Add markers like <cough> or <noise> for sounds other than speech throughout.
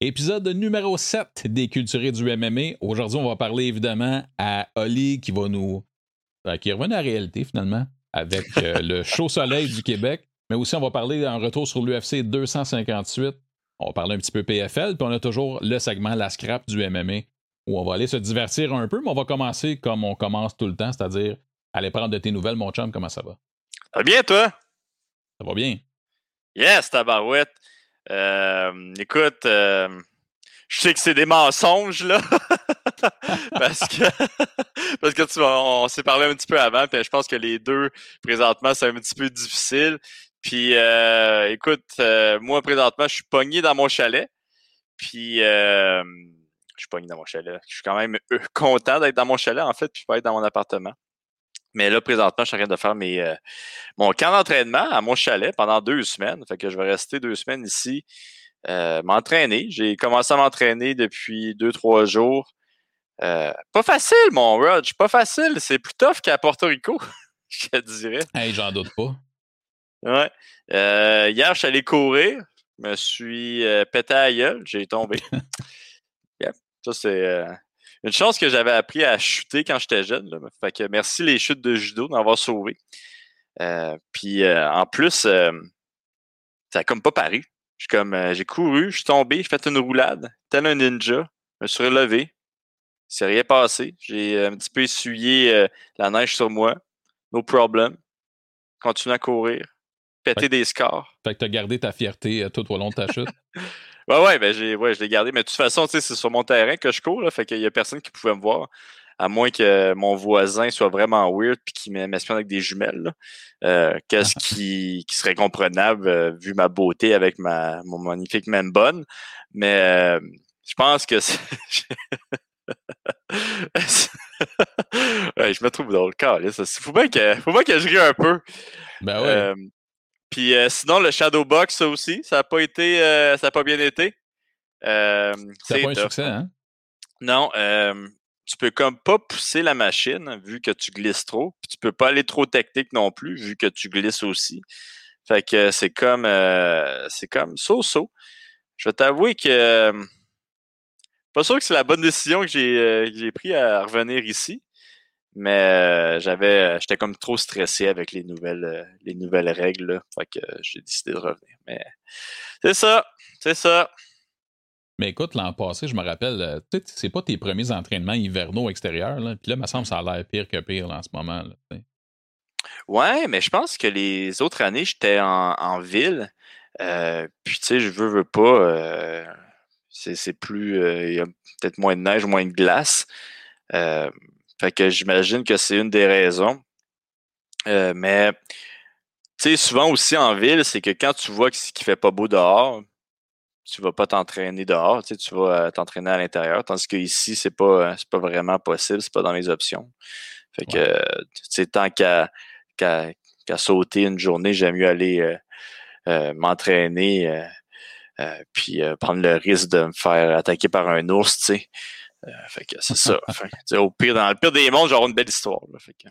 Épisode numéro 7 des Culturés du MMA. Aujourd'hui, on va parler évidemment à Oli qui va nous. euh, qui est revenu à la réalité finalement avec euh, le <laughs> chaud soleil du Québec. Mais aussi, on va parler en retour sur l'UFC 258. On va parler un petit peu PFL. Puis on a toujours le segment La Scrap du MMA où on va aller se divertir un peu. Mais on va commencer comme on commence tout le temps, c'est-à-dire aller prendre de tes nouvelles, mon chum. Comment ça va? Ça va bien, toi? Ça va bien? Yes, tabarouette. Euh, écoute, euh, je sais que c'est des mensonges, là. <laughs> parce que, <laughs> parce que tu vois, on s'est parlé un petit peu avant, puis je pense que les deux, présentement, c'est un petit peu difficile. Puis, euh, écoute, euh, moi, présentement, je suis pogné dans mon chalet. Puis, euh, je suis pogné dans mon chalet. Je suis quand même euh, content d'être dans mon chalet, en fait, puis pas être dans mon appartement. Mais là, présentement, je suis en train de faire mes, euh, mon camp d'entraînement à mon chalet pendant deux semaines. Fait que je vais rester deux semaines ici, euh, m'entraîner. J'ai commencé à m'entraîner depuis deux, trois jours. Euh, pas facile, mon Rog. Pas facile. C'est plus tough qu'à Porto Rico, <laughs> je te dirais. Hey, j'en doute pas. Ouais. Hier, je suis allé courir. Je me suis pété à la gueule. J'ai tombé. <laughs> Yep. Ça, c'est une chance que j'avais appris à chuter quand j'étais jeune. Là. Fait que merci les chutes de judo d'avoir sauvé. Euh, puis euh, en plus, euh, ça a comme pas paru. Suis comme j'ai couru, je suis tombé, j'ai fait une roulade, tel un ninja, je me suis relevé. C'est rien passé. J'ai un petit peu essuyé la neige sur moi. No problem. Continue à courir. Péter des scores. Fait que t'as gardé ta fierté tout au long de ta chute? <laughs> Ouais, ouais, ben j'ai, ouais, je l'ai gardé. Mais de toute façon, tu sais, c'est sur mon terrain que je cours, là, fait qu'il y a personne qui pouvait me voir. À moins que mon voisin soit vraiment weird puis qu'il m'espionne avec des jumelles. Euh, qu'est-ce <laughs> qui, qui serait comprenable euh, vu ma beauté avec ma mon magnifique même bonne? Mais euh, je pense que c'est. <laughs> ouais, je me trouve drôle. Ça. Faut bien que, faut bien que je rie un peu. Ben ouais. Puis euh, sinon, le Shadowbox, ça aussi, ça n'a pas été, euh, ça a pas bien été. Euh, c'est pas un tough. succès, hein? Non, tu peux comme pas pousser la machine vu que tu glisses trop. Puis tu peux pas aller trop technique non plus vu que tu glisses aussi. Fait que c'est comme, c'est comme so-so. Je vais t'avouer que pas sûr que c'est la bonne décision que j'ai euh, que j'ai pris à revenir ici. Mais euh, j'avais, j'étais comme trop stressé avec les nouvelles, euh, les nouvelles règles. là. Fait que euh, j'ai décidé de revenir. Mais c'est ça, c'est ça. Mais écoute, l'an passé, je me rappelle, euh, c'est pas tes premiers entraînements hivernaux extérieurs. Là. Puis là, il me semble que ça a l'air pire que pire là, en ce moment. Là. Ouais, mais je pense que les autres années, j'étais en, en ville. Euh, puis, tu sais, je veux, veux pas. euh, c'est plus. euh, Il y a peut-être moins de neige, moins de glace. Fait que j'imagine que c'est une des raisons. Euh, mais, tu sais, souvent aussi en ville, c'est que quand tu vois qu'il fait pas beau dehors, tu vas pas t'entraîner dehors, tu sais, tu vas euh, t'entraîner à l'intérieur. Tandis que ici, c'est pas, euh, c'est pas vraiment possible, c'est pas dans les options. Fait que, Ouais. tu sais, tant qu'à qu'à qu'à sauter une journée, j'aime mieux aller euh, euh, m'entraîner euh, puis prendre le risque de me faire attaquer par un ours, tu sais. Euh, fait que c'est ça. <laughs> Fait au pire, dans le pire des mondes, j'aurai une belle histoire. là. Fait que,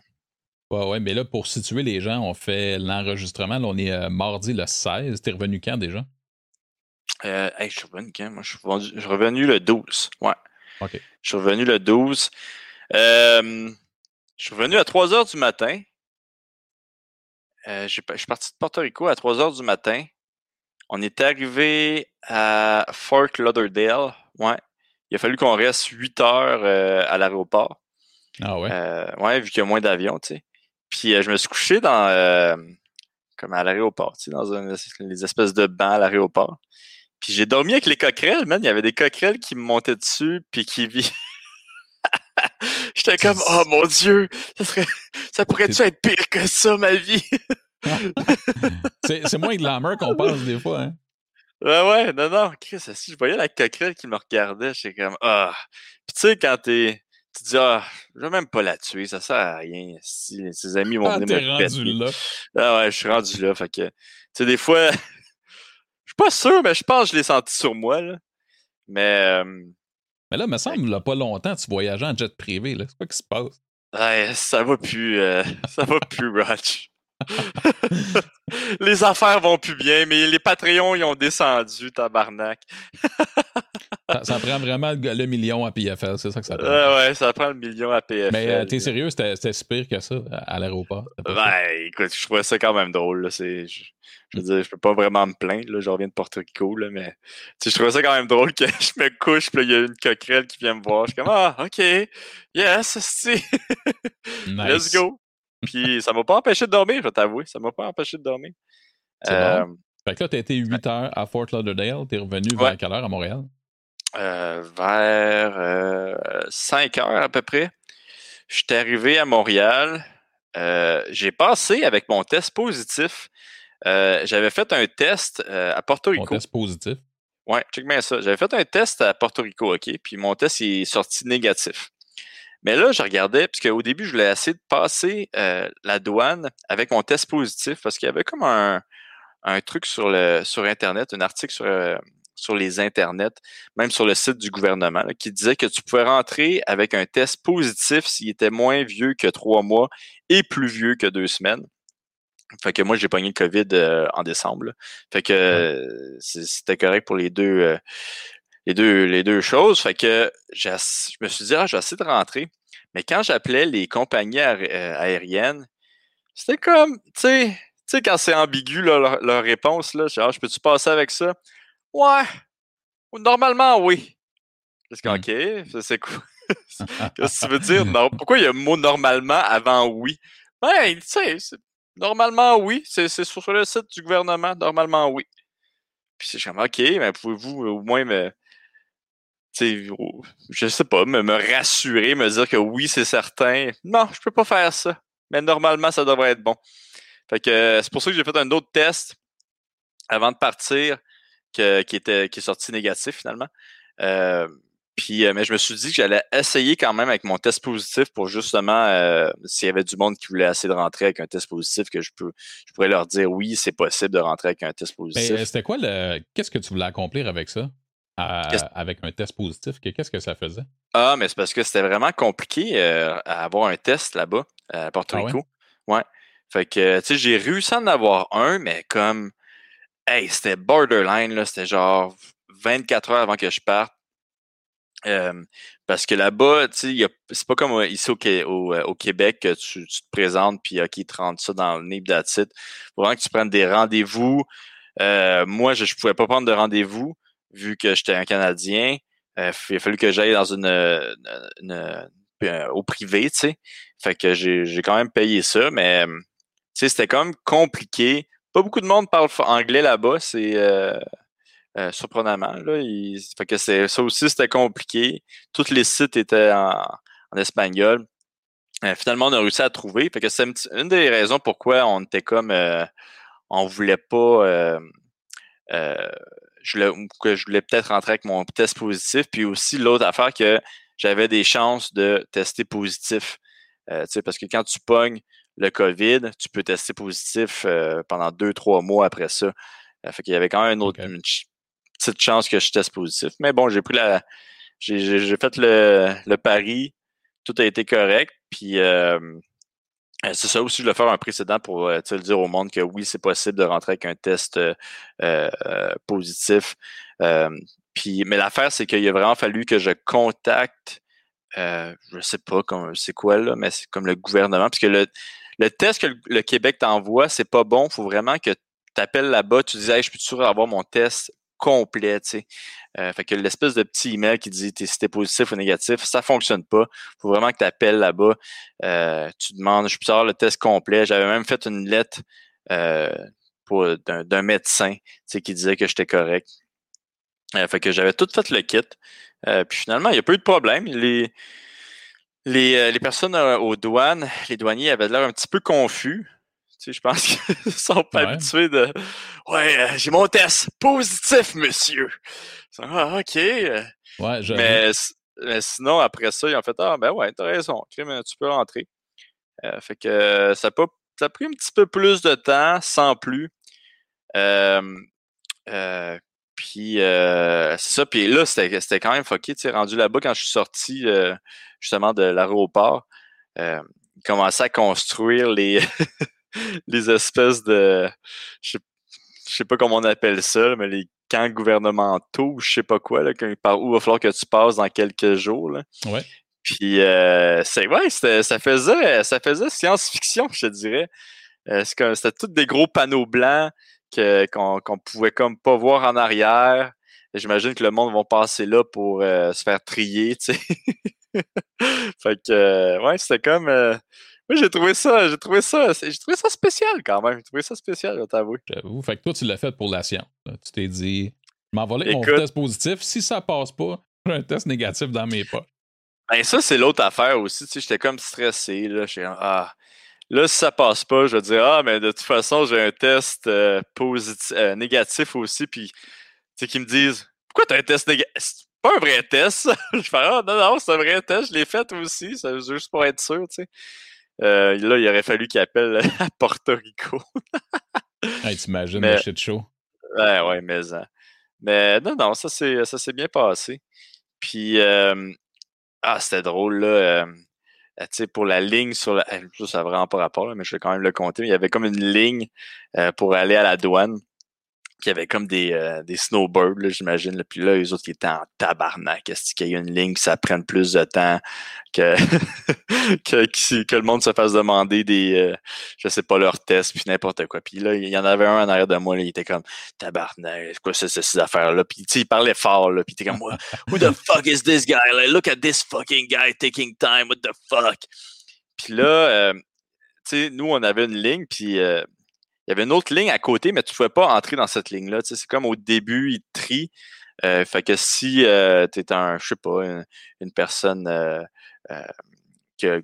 Ouais, ouais, mais là, pour situer les gens, on fait l'enregistrement. Là, on est euh, mardi le 16. T'es revenu quand déjà? euh, hey, je suis revenu quand? Moi, je suis revenu, je suis revenu le 12. Ouais. OK. Je suis revenu le 12. Euh, je suis revenu à 3 heures du matin. Je suis parti de Porto Rico à 3 heures du matin. On est arrivé à Fort Lauderdale. Ouais. Il a fallu qu'on reste 8 heures euh, à l'aéroport. Ah ouais? Euh, ouais, vu qu'il y a moins d'avions, tu sais. Puis euh, je me suis couché dans euh, comme à l'aéroport, tu sais, dans un, les espèces de bancs à l'aéroport. Puis j'ai dormi avec les coquerelles, man. Il y avait des coquerelles qui me montaient dessus, puis qui <laughs> J'étais comme, oh mon Dieu, ça, serait... ça pourrait-tu être pire que ça, ma vie? <laughs> c'est moins glamour qu'on pense des fois. Hein? Ouais, ouais, non, non, Chris, si je voyais la coquerelle qui me regardait, j'étais comme, ah. Puis tu sais, quand t'es, tu te dis, ah, je vais même pas la tuer, ça sert à rien. Si ses amis vont Ah, venir me rendu péter. là. Ah ouais, je suis rendu là. Fait que, tu sais, des fois, <laughs> je suis pas sûr, mais je pense que je l'ai senti sur moi, là. Mais, euh, Mais là, il me semble, là, pas longtemps, tu voyageais en jet privé. là. C'est quoi qui se passe? ouais, ça va plus, euh, <laughs> ça va plus, Roch. <laughs> les affaires vont plus bien, mais les Patreons, ils ont descendu, tabarnak. ça, ça, prend vraiment le, million à PFL, c'est ça que ça prend. Euh, ouais, ça prend le million à PFL. Mais euh, t'es sérieux, c'était si pire que ça à l'aéroport? Ben, écoute, je trouvais ça quand même drôle. Là. Je, je veux dire, je peux pas vraiment me plaindre. Là. Je reviens de Porto Rico, là, mais je trouvais ça quand même drôle que <laughs> je me couche, puis il y a une coquerelle qui vient me voir. Je suis comme, ah, OK, yes, <laughs> c'est. nice. Let's go. Puis ça m'a pas empêché de dormir, je vais t'avouer. Ça m'a pas empêché de dormir. Euh, bon. Fait que là, t'as été 8 heures à Fort Lauderdale. T'es revenu vers quelle heure à Montréal? Euh, vers euh, 5 heures à peu près. J'étais arrivé à Montréal. Euh, j'ai passé avec mon test positif. Euh, j'avais fait un test à Porto Rico. Mon test positif? Ouais, check bien ça. J'avais fait un test à Porto Rico, OK? Puis mon test est sorti négatif. Mais là, je regardais, puisque au début, je voulais essayer de passer euh, la douane avec mon test positif, parce qu'il y avait comme un, un, truc sur, le, sur Internet, un article sur, euh, sur les Internets, même sur le site du gouvernement, qui disait que tu pouvais rentrer avec un test positif s'il était moins vieux que trois mois et plus vieux que deux semaines. Fait que moi, j'ai pogné le COVID euh, en décembre. Fait que c'était correct pour les deux, les deux, les deux choses. Fait que je me suis dit, ah, je vais essayer de rentrer. Mais quand j'appelais les compagnies euh, aériennes, c'était comme, tu sais, tu sais, quand c'est ambigu, leur, réponse, là, je, ah, je peux-tu passer avec ça? Ouais. Normalement, oui. Parce que, hmm. OK, c'est quoi? <laughs> <laughs> Qu'est-ce que tu veux dire? Non. Pourquoi il y a un mot normalement avant oui? Ben, tu sais, normalement, oui. C'est sur le site du gouvernement, normalement, oui. Puis c'est comme, OK, mais pouvez-vous au moins me, je sais pas, me, me rassurer, me dire que oui, c'est certain. Non, je peux pas faire ça. Mais normalement, ça devrait être bon. Fait que c'est pour ça que j'ai fait un autre test avant de partir qui, était, qui est sorti négatif finalement. Euh, puis, euh, mais je me suis dit que j'allais essayer quand même avec mon test positif pour justement, euh, s'il y avait du monde qui voulait essayer de rentrer avec un test positif, que je peux, je pourrais leur dire oui, c'est possible de rentrer avec un test positif. C'était quoi le, qu'est-ce que tu voulais accomplir avec ça? Avec un test positif, qu'est-ce que ça faisait? Ah, mais c'est parce que c'était vraiment compliqué euh, à avoir un test là-bas, à Porto ah Rico. ouais? Fait que, tu sais, j'ai réussi à en avoir un, mais comme, hey, c'était borderline, là, c'était genre 24 heures avant que je parte. parce que là-bas, tu sais, c'est pas comme ici au, euh, au, Québec que tu, te présentes puis OK, te rentrent ça dans le nez d'attitude. Faut vraiment que tu prennes des rendez-vous. Euh, moi, je, ne pouvais pas prendre de rendez-vous vu que j'étais un Canadien, euh, il a fallu que j'aille dans une, au privé, tu sais. Fait que j'ai quand même payé ça, mais tu sais, c'était quand même compliqué. Pas beaucoup de monde parle anglais là-bas, c'est euh, euh, surprenamment. Là. fait que ça aussi, c'était compliqué. Tous les sites étaient en, espagnol. finalement, on a réussi à trouver. Fait que c'est une des raisons pourquoi on était comme on voulait pas je que je voulais peut-être rentrer avec mon test positif. Puis aussi, l'autre affaire que j'avais des chances de tester positif. Euh, parce que quand tu pognes le COVID, tu peux tester positif euh, pendant deux, trois mois après ça. Euh, fait qu'il y avait quand même une autre petite chance que je teste positif. Mais bon, j'ai pris la. J'ai fait le, le, pari. Tout a été correct. Puis euh, c'est ça aussi, je vais faire un précédent pour euh, le dire au monde que oui, c'est possible de rentrer avec un test euh, positif. puis, mais l'affaire, c'est qu'il a vraiment fallu que je contacte, je ne sais pas c'est quoi là, mais c'est comme le gouvernement, parce que le, le test que le, Québec t'envoie, c'est pas bon. Il faut vraiment que tu appelles là-bas, tu dis hey, je peux toujours avoir mon test complet. Euh, fait que l'espèce de petit email qui dit si t'es positif ou négatif, ça fonctionne pas. faut vraiment que tu appelles là-bas. Euh, tu demandes, je peux avoir le test complet. J'avais même fait une lettre euh, d'un médecin qui disait que j'étais correct. fait que j'avais tout fait le kit. puis finalement, il n'y a pas eu de problème. Les, les, les personnes aux douanes, les douaniers avaient l'air un petit peu confus. Tu sais, je pense qu'ils <laughs> sont pas habitués de Ouais, euh, j'ai mon test positif, monsieur. Ah, OK. Ouais, mais, mais, sinon, après ça, ils ont fait Ah, ben ouais, t'as raison, tu peux rentrer. Euh, fait que ça, a ça a pris un petit peu plus de temps, sans plus. Euh, puis c'est ça. Puis là, c'était quand même fucké. Tu sais, rendu là-bas quand je suis sorti justement de l'aéroport, ils commençaient à construire les <laughs> les espèces de. Je sais, sais pas comment on appelle ça, mais les camps gouvernementaux, je sais pas quoi, là, par où il va falloir que tu passes dans quelques jours. Là. Ouais. Puis, euh, c'est ouais, ça faisait, ça faisait science-fiction, je te dirais. Euh, c'était tous des gros panneaux blancs qu'on qu'on pouvait comme pas voir en arrière. J'imagine que le monde va passer là pour euh, se faire trier, tu sais. <laughs> fait que, ouais, c'était comme. Moi, j'ai trouvé ça, j'ai trouvé ça, j'ai trouvé ça spécial quand même. J'ai trouvé ça spécial, je t'avoue. J'avoue. Fait que toi, tu l'as fait pour la science. Tu t'es dit, je m'envolais mon test positif. Si ça passe pas, <laughs> j'ai un test négatif dans mes poches. Ben, ça, c'est l'autre affaire aussi. Tu sais, j'étais comme stressé, là. J'étais ah. Là, si ça passe pas, je vais dire, ah, mais de toute façon, j'ai un test positif, négatif aussi. Puis sais, qui me disent Pourquoi tu as un test négatif pas un vrai test. <laughs> je fais Ah non, non, c'est un vrai test, je l'ai fait aussi, c'est juste pour être sûr, tu sais. Euh, là, il aurait fallu qu'il appelle <laughs> à Porto Rico. <laughs> hey, T'imagines le shit show? Ouais, ouais, mais, hein. mais non, non, ça s'est bien passé. Puis, euh, ah, c'était drôle, là. Euh, tu sais, pour la ligne sur la. Ça n'a vraiment pas rapport, mais je vais quand même le compter. Il y avait comme une ligne pour aller à la douane qu'il y avait comme des, euh, des snowbirds, j'imagine. Puis là, les autres, ils étaient en tabarnak. Est-ce qu'il y a une ligne que ça prenne plus de temps que, <laughs> que, que, le monde se fasse demander des, euh, je sais pas, leurs tests, puis n'importe quoi. Puis là, il y en avait un en arrière de moi, il était comme, tabarnak, quoi, c'est ces affaires-là? Puis, tu sais, il parlait fort, là, puis il était comme, who the fuck is this guy? Like, look at this fucking guy taking time, what the fuck? Puis là, euh, tu sais, nous, on avait une ligne, puis il y avait une autre ligne à côté, mais tu ne pouvais pas entrer dans cette ligne-là. c'est comme au début, il te trie. Euh, fait que si euh, tu es un, je sais pas, une, personne euh, que,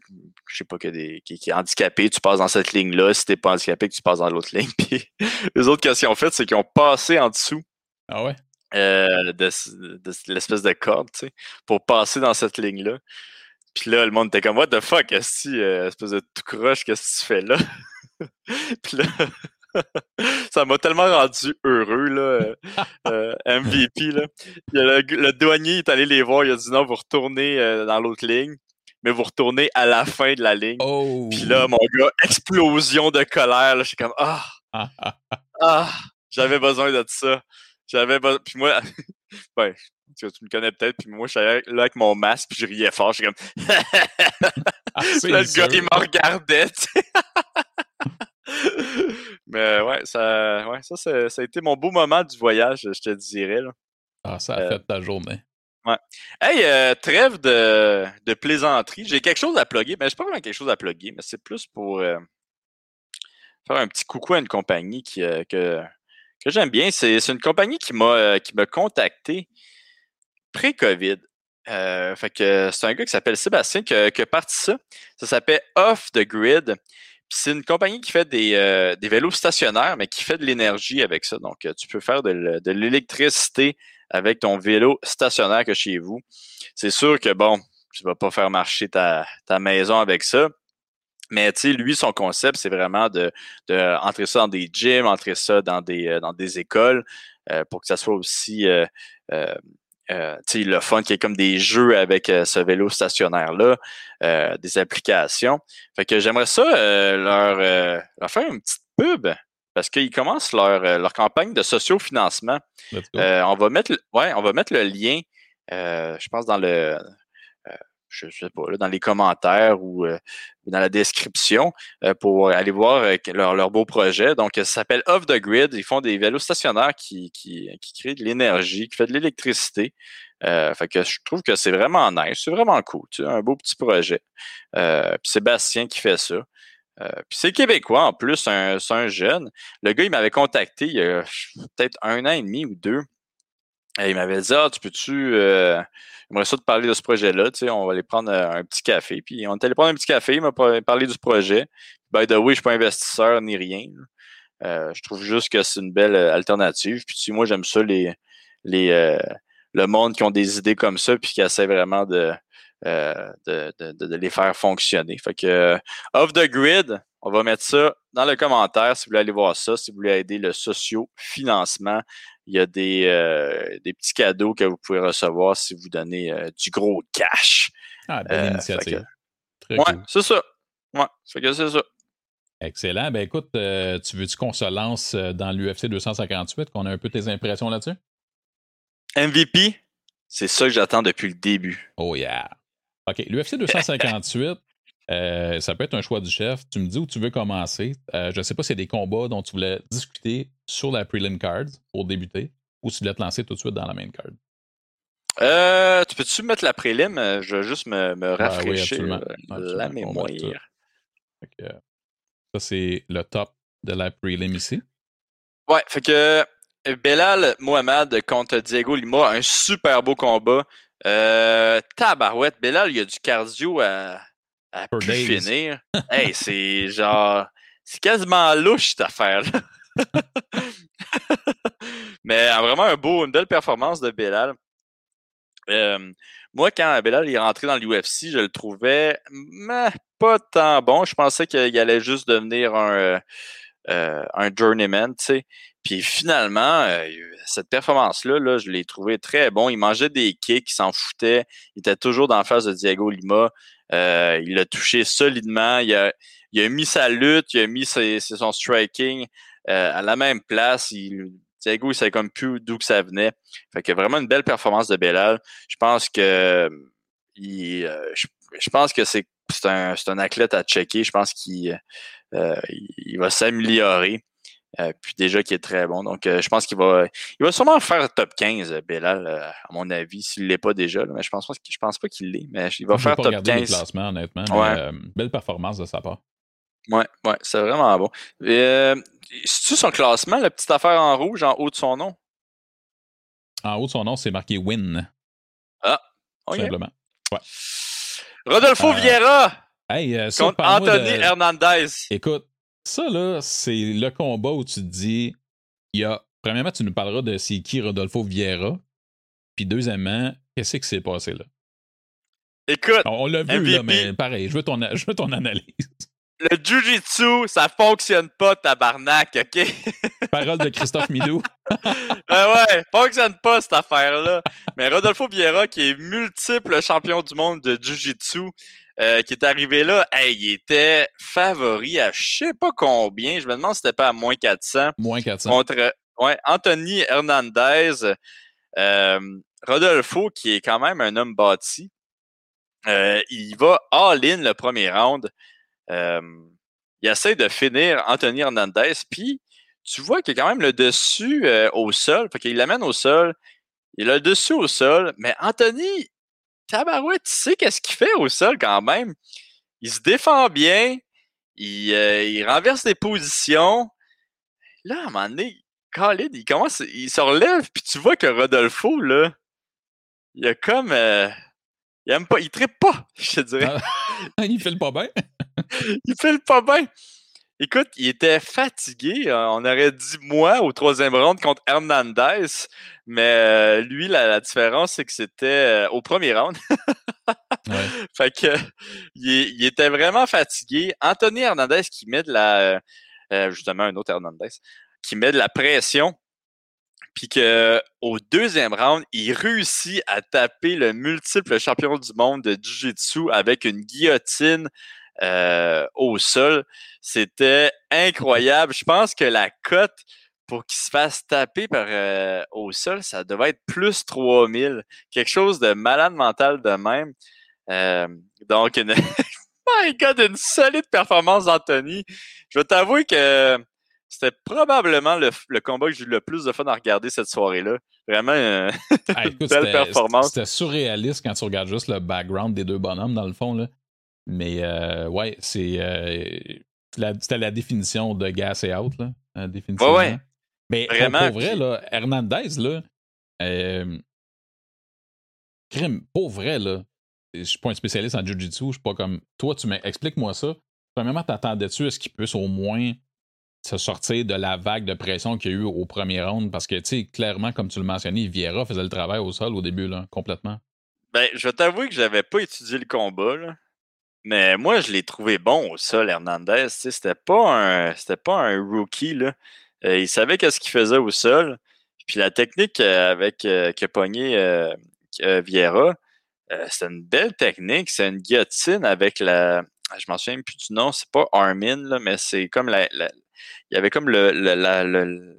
je sais pas, qui, est handicapée, tu passes dans cette ligne-là. Si tu n'es pas handicapé, tu passes dans l'autre ligne. <laughs> Puis les autres questions ont fait, c'est qu'ils ont passé en dessous. Ah ouais? de, l'espèce de corde, tu sais, pour passer dans cette ligne-là. Puis là, le monde était comme, what the fuck, espèce de tout croche, qu'est-ce que tu fais là? <laughs> Puis là, <laughs> ça m'a tellement rendu heureux, là, euh, euh, MVP. Là. le, douanier est allé les voir, il a dit non, vous retournez euh, dans l'autre ligne, mais vous retournez à la fin de la ligne. Oh. Puis là, mon gars, explosion de colère. Je suis comme Ah! <laughs> ah! J'avais besoin de ça. J'avais besoin. Puis moi, <laughs> ouais, tu, me connais peut-être, puis moi, je suis là avec mon masque, puis je riais fort. Je suis comme. Ah, le gars, il me regardait, Mais ouais, ça, ouais, ça, ça, a été mon beau moment du voyage, je te dirais. Là. Ah, ça a euh, fait ta journée. Ouais. Hey, euh, trêve de, de plaisanterie. J'ai quelque chose à plugger. Mais ben, c'est pas vraiment quelque chose à plugger, mais c'est plus pour euh, faire un petit coucou à une compagnie qui, que, que j'aime bien. C'est une compagnie qui m'a m'a contacté pré-COVID. fait que c'est un gars qui s'appelle Sébastien qui a, qui a parti ça. Ça s'appelle Off the Grid c'est une compagnie qui fait euh, des, vélos stationnaires, mais qui fait de l'énergie avec ça. Donc, euh, tu peux faire de, l'électricité avec ton vélo stationnaire que chez vous. C'est sûr que, bon, tu ne vas pas faire marcher ta, maison avec ça. Mais tu sais, lui, son concept, c'est vraiment de, entrer ça dans des gyms, entrer ça dans des, euh, écoles pour que ça soit aussi le fun qui est comme des jeux avec euh, ce vélo stationnaire-là, euh, des applications. Fait que j'aimerais ça leur, leur, faire une petite pub parce qu'ils commencent leur, leur campagne de sociofinancement. on va mettre ouais, on va mettre le lien, je pense, dans le je sais pas, là, dans les commentaires ou euh, dans la description euh, pour aller voir euh, leur, leur, beau projet. Donc, ça s'appelle Off the Grid. Ils font des vélos stationnaires qui, qui, qui créent de l'énergie, qui font de l'électricité. fait que je trouve que c'est vraiment nice, c'est vraiment cool. Tu sais, un beau petit projet. puis Sébastien qui fait ça. puis c'est québécois en plus, c'est un jeune. Le gars, il m'avait contacté il y a peut-être un an et demi ou deux. Il m'avait dit Ah, tu peux-tu J'aimerais ça te parler de ce projet-là. Tu sais, on va aller prendre euh, un petit café. Puis on est allé prendre un petit café, il m'a parlé du projet. By the way, je ne suis pas investisseur ni rien. Euh, je trouve juste que c'est une belle euh, alternative. Puis moi, j'aime ça, les, les, le monde qui ont des idées comme ça, puis qui essaie vraiment de, de, de, les faire fonctionner. Fait que off the grid, on va mettre ça dans le commentaire si vous voulez aller voir ça, si vous voulez aider le socio-financement il y a des, euh, des petits cadeaux que vous pouvez recevoir si vous donnez euh, du gros cash. Ah, belle euh, initiative. ouais, c'est ça. Ouais, c'est que c'est ça. Excellent. Ben écoute, euh, tu veux-tu qu'on se lance dans l'UFC 258, qu'on a un peu tes impressions là-dessus? MVP, c'est ça que j'attends depuis le début. Oh yeah. OK, l'UFC 258, <laughs> euh, ça peut être un choix du chef. Tu me dis où tu veux commencer. je ne sais pas si c'est des combats dont tu voulais discuter sur la prelim card pour débuter ou si tu voulais te lancer tout de suite dans la main card. Euh, tu peux-tu mettre la prélim? Je vais juste me, me rafraîchir la mémoire. Ça, c'est le top de la prelim ici. Ouais, fait que Belal Mohamed contre Diego Lima, un super beau combat. Euh, tabarouette, Belal, il y a du cardio à, à plus finir. <laughs> hey, c'est genre. C'est quasiment louche cette affaire-là. <laughs> Mais vraiment un beau, une belle performance de Belal. Euh, moi, quand Belal est rentré dans l'UFC, je le trouvais pas tant bon. Je pensais qu'il allait juste devenir un, euh, euh, un journeyman, tu sais. Puis finalement, cette performance-là, là, je l'ai trouvé très bon. Il mangeait des kicks, il s'en foutait. Il était toujours dans la face de Diego Lima. Il l'a touché solidement. Il a, il a mis sa lutte, il a mis son striking à la même place. Il, Thiago, il savait comme plus d'où que ça venait. Fait que vraiment une belle performance de Bellal. Je pense que il, euh, je, pense que c'est un, un, athlète à checker. Je pense qu'il euh, il va s'améliorer. Euh, puis déjà qui est très bon. Donc, je pense qu'il va, il va sûrement faire top 15, Bellal, à mon avis, s'il ne l'est pas déjà. mais je pense pas, je pense pas qu'il l'est. Mais il va faire top 15. Le classement, honnêtement. belle performance de sa part. Ouais, ouais, c'est vraiment bon. Euh, C'est-tu son classement, la petite affaire en rouge en haut de son nom? En haut de son nom, c'est marqué Win. Ah, okay. Simplement. Ouais. Rodolfo euh, Vieira hey, euh, contre Anthony Hernandez. Écoute, ça là, c'est le combat où tu te dis, il y a, premièrement, tu nous parleras de c'est qui Rodolfo Vieira, puis deuxièmement, qu'est-ce qui s'est passé là? Écoute, on, l'a vu là, mais pareil, je veux ton, je veux ton analyse le jujitsu, ça fonctionne pas, tabarnak, OK? Parole de Christophe Midou. <laughs> ben ouais, fonctionne pas cette affaire-là. Mais Rodolfo Vieira, qui est multiple champion du monde de jujitsu, euh, qui est arrivé là, hey, il était favori à je sais pas combien. Je me demande si c'était pas à moins 400. Moins 400. Contre ouais, Anthony Hernandez. Euh, Rodolfo, qui est quand même un homme bâti. Euh, il va all-in le premier round il essaie de finir Anthony Hernandez, puis tu vois qu'il y a quand même le dessus euh, au sol, fait qu'il l'amène au sol, il a le dessus au sol, mais Anthony, tabarouette, tu sais qu'est-ce qu'il fait au sol quand même? Il se défend bien, il, euh, il renverse des positions. Là, à un moment donné, Khalid, il commence, il se relève, puis tu vois que Rodolfo, là, il a comme... Euh, il aime pas, il trippe pas, <laughs> je te dirais. Ah, <laughs> il file pas bien. <laughs> il file pas bien. Écoute, il était fatigué. Euh, on aurait dit moi au troisième round contre Hernandez, mais euh, lui, la, différence, c'est que c'était euh, au premier round. <laughs> Fait que il, était vraiment fatigué. Anthony Hernandez qui met de la justement un autre Hernandez qui met de la pression puis qu'au deuxième round, il réussit à taper le multiple champion du monde de Jiu-Jitsu avec une guillotine euh, au sol. C'était incroyable. Je pense que la cote pour qu'il se fasse taper par, euh, au sol, ça devait être plus 3000. Quelque chose de malade mental de même. Euh, donc, une, <laughs> my God, une solide performance d'Anthony. Je vais t'avouer que c'était probablement le, combat que j'ai eu le plus de fun à regarder cette soirée-là. Vraiment euh, une <laughs> belle performance. C'était surréaliste quand tu regardes juste le background des deux bonhommes, dans le fond. Là. Mais euh, ouais, c'est euh, c'était la définition de gas et out. Là, définitivement. Ouais, ouais. Mais Vraiment, pour vrai, là, Hernandez, là, crime, pour vrai, là, je suis pas un spécialiste en Jiu-Jitsu, je suis pas comme. Toi, tu m'expliques-moi ça. Premièrement, t'attendais-tu à ce qu'il puisse au moins se sortir de la vague de pression qu'il y a eu au premier round? Parce que, tu sais, clairement, comme tu le mentionnais, Vieira faisait le travail au sol au début, là, complètement. Ben, je vais t'avouer que j'avais pas étudié le combat, là. Mais moi, je l'ai trouvé bon au sol, Hernandez. C'était pas un pas un rookie. Là. Euh, il savait qu'est-ce qu'il faisait au sol. Puis la technique euh, avec euh, que pogné Vieira, c'est une belle technique. C'est une guillotine avec la je m'en souviens plus du nom, c'est pas Armin, là, mais c'est comme la, il y avait comme le, le,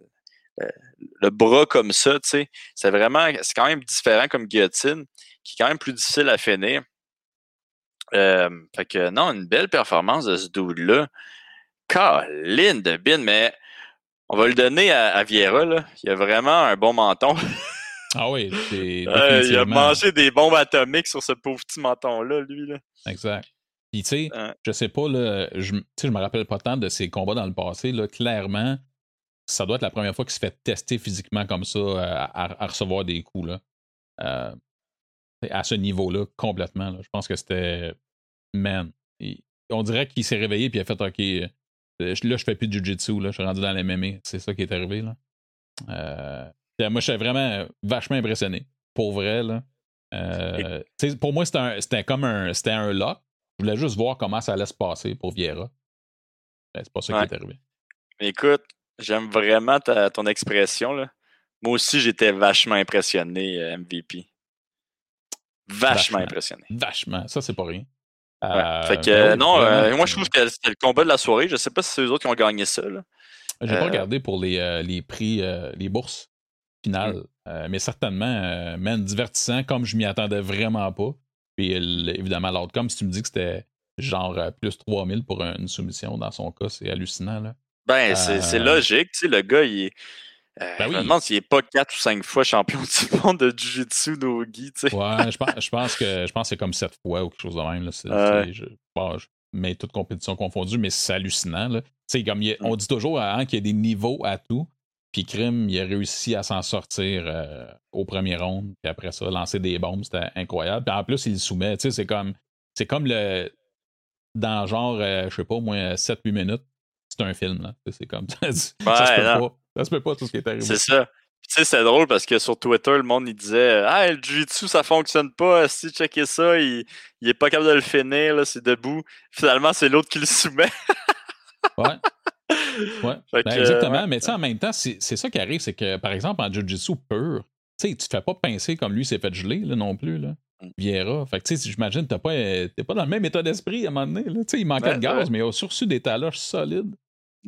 le, bras comme ça. C'est vraiment, c'est quand même différent comme guillotine, qui est quand même plus difficile à finir. Euh, fait que non, une belle performance de ce dude-là. Colin de bin, mais on va le donner à, Vieira, là. Il a vraiment un bon menton. Ah oui, c'est. <laughs> Euh, il a mangé des bombes atomiques sur ce pauvre petit menton-là, lui. Là. Exact. Puis, tu sais, je sais pas, là, je, je me rappelle pas tant de ses combats dans le passé. Là, clairement, ça doit être la première fois qu'il se fait tester physiquement comme ça euh, à, recevoir des coups. Là. Euh, à ce niveau-là, complètement. Là. Je pense que c'était. Man. on dirait qu'il s'est réveillé et il a fait OK. Là, je fais plus de Jiu-Jitsu, là, je suis rendu dans l'MMA. C'est ça qui est arrivé. Là. moi, je suis vraiment vachement impressionné. Pour vrai, là. Euh, pour moi, c'était comme un, c'était un lock. Je voulais juste voir comment ça allait se passer pour Vieira. Ben, c'est pas ça qui est arrivé. Écoute, j'aime vraiment ton expression. Là. Moi aussi, j'étais vachement impressionné, euh, MVP. Vachement, impressionné. Vachement. Ça, c'est pas rien. Euh, fait que, non, moi, je trouve que c'était le combat de la soirée. Je sais pas si c'est eux autres qui ont gagné ça. J'ai pas regardé pour les, les prix, les bourses finales. Mm. Euh, mais certainement, euh, man, divertissant comme je m'y attendais vraiment pas. Puis évidemment, l'outcome, si tu me dis que c'était genre euh, plus 3000 pour une soumission dans son cas, c'est hallucinant. Là. Ben, c'est logique. Tu sais, le gars, il est. Ben Je me demande s'il n'est pas 4 ou 5 fois champion <laughs> du monde de Jiu-Jitsu Nogi. Ouais, je pense, je pense que je pense c'est comme 7 fois ou quelque chose de même. Là. Je, je mets toutes compétitions confondues, mais c'est hallucinant. Là. Comme mm. on dit toujours hein, qu'il y a des niveaux à tout. Puis Krim, il a réussi à s'en sortir euh, au premier round. Puis après ça, lancer des bombes, c'était incroyable. Puis en plus, il le soumet. Tu sais, c'est comme, c'est comme le. Dans genre, euh, je sais pas, au moins 7-8 minutes, c'est un film. Là. C'est comme <laughs> ça. ça, se peut pas. Ça se peut pas tout ce qui est arrivé. C'est ça. Tu sais, c'est drôle parce que sur Twitter, le monde il disait Ah, le jiu-jitsu, ça fonctionne pas. Si checker ça, il, il est pas capable de le finir, c'est debout. Finalement, c'est l'autre qui le soumet. ouais. Ouais, <laughs> ben, exactement. mais tu sais, en même temps, c'est ça qui arrive, c'est que, par exemple, en Jiu-Jitsu pur, tu sais, tu te fais pas pincer comme lui s'est fait geler là, non plus. Là. Mm. Vieira. Fait que, tu sais, j'imagine que t'es pas dans le même état d'esprit à un moment donné. Tu sais, il manquait de gaz, mais il a sursu des taloches solides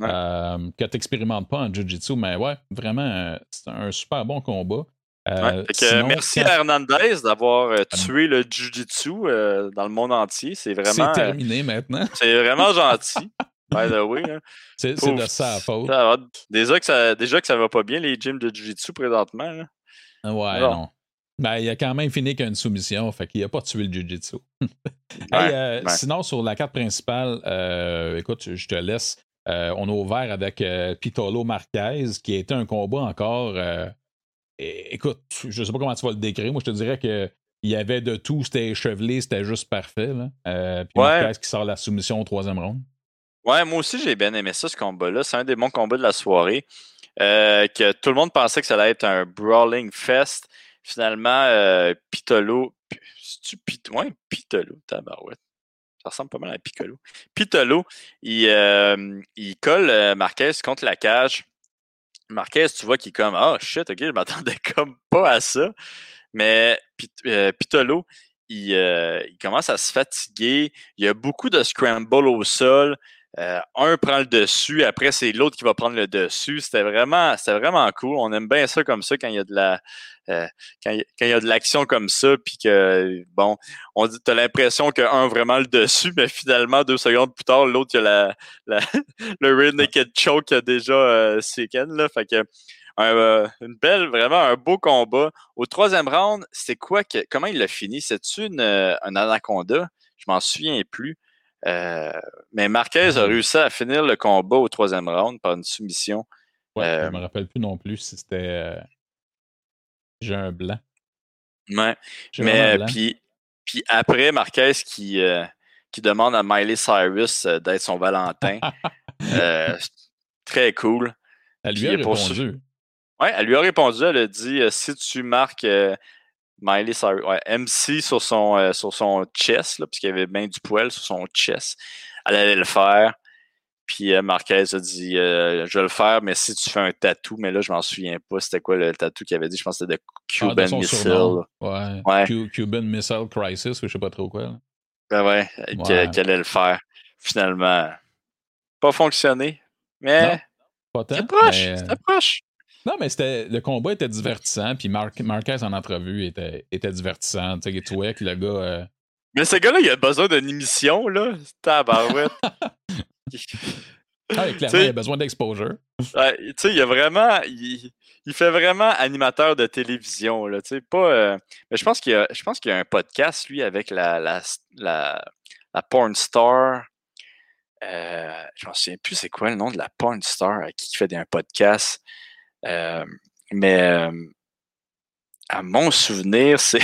euh, que tu n'expérimentes pas en Jiu-Jitsu. Mais ouais, vraiment, euh, c'est un super bon combat. Euh, merci à Hernandez d'avoir ah tué le Jiu-Jitsu dans le monde entier. C'est vraiment. C'est terminé maintenant. <laughs> C'est vraiment gentil. By the way. Hein. <laughs> C'est de ça à faute. déjà, que ça, déjà que ça va pas bien, les gyms de Jiu-Jitsu présentement. Ah ouais, non. Ben, il a quand même fini qu'une soumission, fait qu'il a pas tué le Jiu-Jitsu. <laughs> Sinon, sur la carte principale, écoute, je te laisse. Euh, on a ouvert avec Pitolo Marquez, qui a été un combat encore. écoute, je sais pas comment tu vas le décrire. Moi, je te dirais que il y avait de tout, c'était échevelé, c'était juste parfait. Là. puis Marquez qui sort la soumission au troisième round. Ouais, moi aussi, j'ai bien aimé ça, ce combat-là. C'est un des bons combats de la soirée. Euh, que tout le monde pensait que ça allait être un brawling fest. Finalement, euh, Pitolo. C'est-tu Pit ouais, Pitolo, tabarouette. Ça ressemble pas mal à Piccolo. Pitolo, il, euh, il colle euh, Marquez contre la cage. Marquez, tu vois qu'il est comme Ah oh, shit, ok, je m'attendais <laughs> comme pas à ça. Mais Pitolo, il, il, commence à se fatiguer. Il y a beaucoup de scramble au sol. Euh, un prend le dessus, après c'est l'autre qui va prendre le dessus. C'était vraiment, c'était vraiment cool. On aime bien ça comme ça quand il y a de la, euh, quand, il, y a de l'action comme ça, puis que bon, on dit, t'as l'impression qu'un vraiment le dessus, <laughs> mais finalement deux secondes plus tard, l'autre il y a la, <laughs> le rear naked choke qui a déjà euh, là. Fait que euh, une belle, vraiment un beau combat. Au troisième round, c'est quoi que, comment il l'a fini? C'est-tu une, un anaconda? Je m'en souviens plus. Euh, mais Marquez a réussi à finir le combat au troisième round par une soumission. Ouais, je ne me euh, rappelle plus non plus si c'était. Euh, j'ai un blanc. Ouais. Mais puis, puis après, Marquez qui, qui demande à Miley Cyrus d'être son Valentin. <laughs> très cool. Elle lui a répondu. Oui, elle lui a répondu. Elle a dit si tu marques Miley Cyrus, ouais, MC sur son, euh, sur son chest, puisqu'il y avait bien du poil sur son chest. Elle allait le faire. Puis euh, Marquez a dit euh, Je vais le faire, mais si tu fais un tatou, mais là, je m'en souviens pas. C'était quoi le tatou qu'il avait dit Je pense que c'était de Cuban ah, Missile. Ouais. ouais. Cuban Missile Crisis, ou je sais pas trop quoi. Ben ouais, qu'elle allait le faire. finalement, pas fonctionné. Mais. pas C'était proche. C'était proche. Non, mais c'était le combat était divertissant, puis Marquez en entrevue était, était divertissant. Tu sais, tu voyais que le gars. Euh, mais ce gars-là, il a besoin d'une émission, là. Tabarouette. <laughs> <laughs> ah, clairement, il a besoin d'exposure. tu sais, il a vraiment. Il, il, fait vraiment animateur de télévision, là. Tu sais, pas. Euh, mais je pense qu'il y, y a un podcast, lui, avec la, la, la, la porn star. Euh, je ne me souviens plus c'est quoi le nom de la porn star qui fait un podcast. Euh, mais euh, à mon souvenir, c'est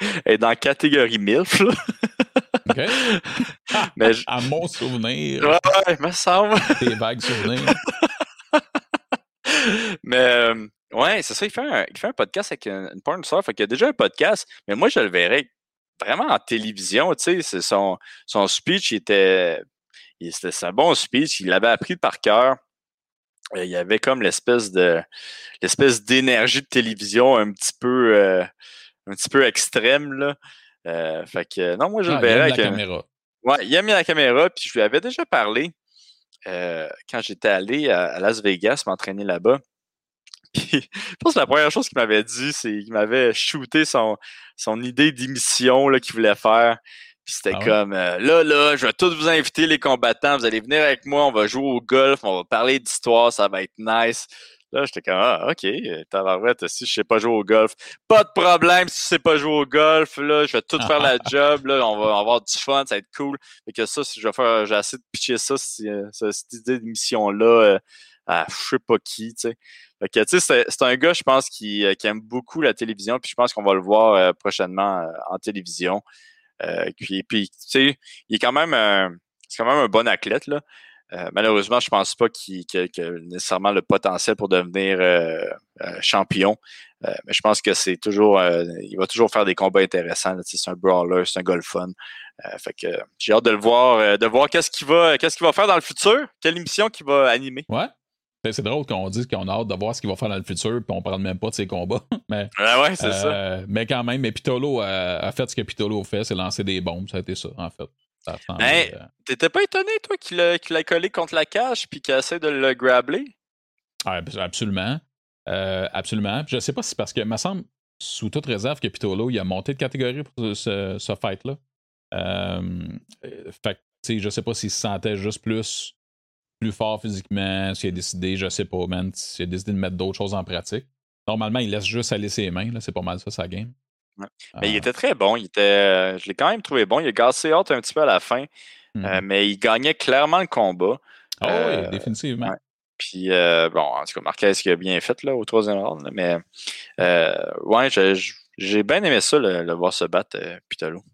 <laughs> est dans la catégorie MILF. OK. <laughs> mais <laughs> À mon souvenir. Ouais, ouais, me semble. Des vagues souvenirs. mais euh, ouais, c'est ça, il fait, un, il fait un podcast avec une, porn star. Fait qu'il y a déjà un podcast, mais moi, je le verrais vraiment en télévision. Tu sais, son, son speech, il était. C'était un bon speech, il l'avait appris par cœur. Euh, il y avait comme l'espèce de l'espèce d'énergie de télévision un petit peu euh, un petit peu extrême là. Euh, fait que non, moi je le ah, verrais avec la caméra. Ouais, il a mis la caméra, puis je lui avais déjà parlé quand j'étais allé à, Las Vegas m'entraîner là-bas. <laughs> Puis, je pense que la première chose qu'il m'avait dit, c'est qu'il m'avait shooté son, son idée d'émission qu'il voulait faire c'était ah comme euh, là, là, je vais tous vous inviter, les combattants. Vous allez venir avec moi, on va jouer au golf, on va parler d'histoire, ça va être nice. Là, j'étais comme Ah, OK, tabarouette, si je sais pas jouer au golf. Pas de problème si tu sais pas jouer au golf. Là, je vais tout faire la <laughs> job. Là, on va avoir du fun, ça va être cool. Et que ça, si je vais faire, j'ai assez de pitcher ça, euh, cette idée d'émission-là euh, à je sais pas qui, tu sais. Fait que, tu sais, c'est un gars, je pense, qui, qui, aime beaucoup la télévision, puis je pense qu'on va le voir prochainement en télévision. Euh, puis, puis tu sais, il est quand même un, c'est quand même un bon athlète, là. Euh, malheureusement, je pense pas qu'il ait nécessairement le potentiel pour devenir euh, champion. mais je pense que c'est toujours, il va toujours faire des combats intéressants. C'est un brawler, c'est un golf fun. fait que j'ai hâte de le voir, de voir qu'est-ce qu'il va, qu'est-ce qu'il va faire dans le futur, quelle émission qu'il va animer. Ouais. C'est drôle qu'on dise qu'on a hâte de voir ce qu'il va faire dans le futur, puis on parle même pas de ses combats. <laughs> mais, ah ouais, c'est ça. Euh, mais quand même, mais Pitolo a, fait ce que Pitolo fait, c'est lancer des bombes. Ça a été ça, en fait. Mais euh, t'étais pas étonné, toi, qu'il l'a collé contre la cage puis qu'il essaie de le grabler? Ah, absolument. Euh, absolument. Je sais pas si c'est parce que, il me semble, sous toute réserve, que Pitolo il a monté de catégorie pour ce, ce fight-là. fait que, je sais pas s'il se sentait juste plus plus fort physiquement, s'il a décidé, je sais pas, man, s'il a décidé de mettre d'autres choses en pratique. Normalement, il laisse juste aller ses mains, c'est pas mal ça, sa game. Mais il euh. était très bon. Il était, je l'ai quand même trouvé bon. Il a gassé hâte un petit peu à la fin, euh, mmh mais il gagnait clairement le combat. Ah oui, euh, définitivement. Puis, bon, en tout cas, Marquez qui a bien fait là, au troisième round. mais, ouais, j'ai bien aimé ça, le, voir se battre, Pitalo.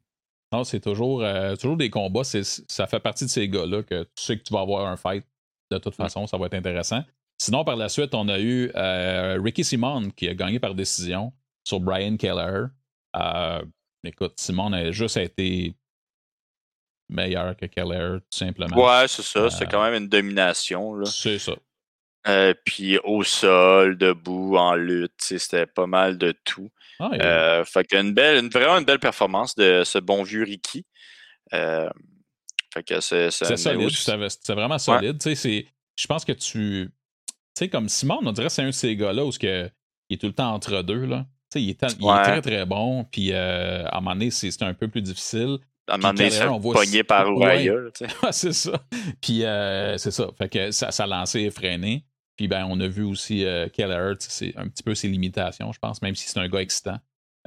Non, c'est toujours, toujours des combats. Ça fait partie de ces gars-là que tu sais que tu vas avoir un fight de toute façon, ça va être intéressant. Sinon, par la suite, on a eu euh, Ricky Simon qui a gagné par décision sur Brian Keller. Euh, écoute, Simon a juste été meilleur que Keller, tout simplement. Ouais, c'est ça. c'est quand même une domination. C'est ça. Euh, puis au sol, debout, en lutte, c'était pas mal de tout. Ah, fait qu'une belle, vraiment une belle performance de ce bon vieux Ricky c'est solide, c'est vraiment solide. Je pense que tu. Tu sais, comme Simon, on dirait que c'est un de ces gars-là où que, il est tout le temps entre deux. Là. Il est, il est très très bon. Puis euh, à un moment donné, c'est un peu plus difficile. À un moment donné, c'est pogné par Raya. <laughs> c'est ça. Puis euh, c'est ça. Fait que ça, ça a lancé et freiné. Puis ben, on a vu aussi euh, Keller, c'est un petit peu ses limitations, je pense, même si c'est un gars excitant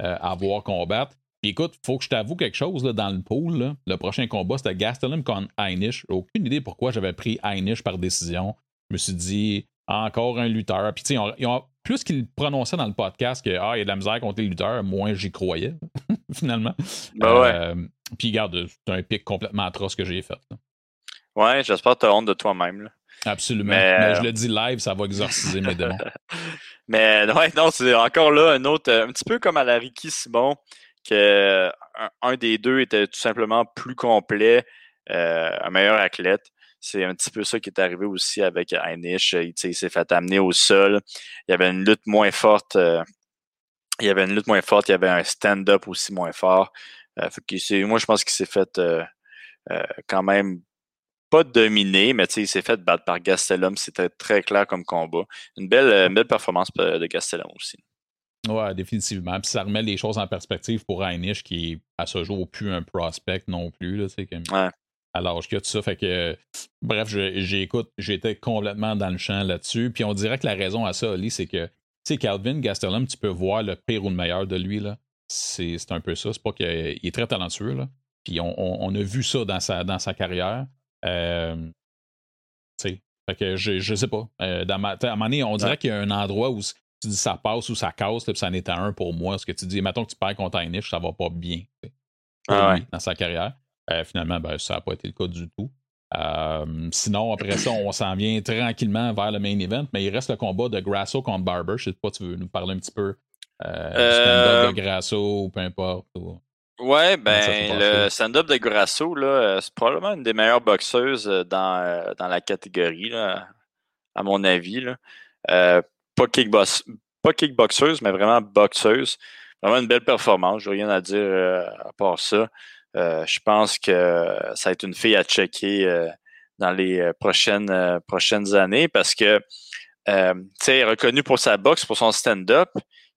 euh, à voir combattre. Puis écoute, faut que je t'avoue quelque chose là, dans le pool. Le prochain combat, c'était Gastelum contre Einish. Aucune idée pourquoi j'avais pris Einish par décision. Je me suis dit, encore un lutteur. Puis tu sais, plus qu'il prononçait dans le podcast que ah, il y a de la misère contre les lutteurs, moins j'y croyais, <laughs> finalement. Ben ouais. Euh, puis regarde, c'est un pic complètement atroce que j'ai fait. Ouais, j'espère que tu as honte de toi-même. Absolument. Mais, je le dis live, ça va exorciser mes <laughs> démons. Mais ouais, non, c'est encore là un autre, un petit peu comme à la Ricky Simon un, des deux était tout simplement plus complet, euh, un meilleur athlète. C'est un petit peu ça qui est arrivé aussi avec Heinisch. Il, s'est fait amener au sol. Il y avait une lutte moins forte. Euh, il y avait une lutte moins forte. Il y avait un stand-up aussi moins fort. Euh, moi, je pense qu'il s'est fait quand même pas dominé, mais il s'est fait battre par Gastelum. C'était très clair comme combat. Une belle, belle performance de Gastelum aussi. Ouais, définitivement. Puis ça remet les choses en perspective pour Heinisch, qui à ce jour plus un prospect non plus. Là, comme... ouais. À l'âge a tout ça. Fait que, bref, j'écoute, j'étais complètement dans le champ là-dessus. Puis on dirait que la raison à ça, Ali, c'est que, tu sais, Calvin Gastelum, tu peux voir le pire ou le meilleur de lui. là. C'est un peu ça. C'est pas qu'il est très talentueux. Là. Puis on, on, a vu ça dans sa, dans sa carrière. Euh, tu sais, fait que je, je sais pas. Euh, dans ma, à un moment donné, on dirait qu'il y a un endroit où tu dis ça passe ou ça casse, puis ça en est un pour moi. Ce que tu dis, mettons que tu perds contre niche, ça va pas bien ah dans sa carrière. Euh, finalement, ben, ça n'a pas été le cas du tout. Euh, sinon, après ça, on s'en vient tranquillement vers le main event, mais il reste le combat de Grasso contre Barber. Je sais pas, tu veux nous parler un petit peu euh, du stand-up de Grasso ou peu importe. Ouais, ben, le stand-up de Grasso, là, c'est probablement une des meilleures boxeuses dans, dans la catégorie, là, à mon avis. Là pas, kickbox, pas kickboxeuse, mais vraiment boxeuse. Vraiment une belle performance. Je n'ai rien à dire euh, à part ça. Euh, je pense que ça va être une fille à checker euh, dans les prochaines, prochaines années parce que elle est reconnue pour sa boxe, pour son stand-up.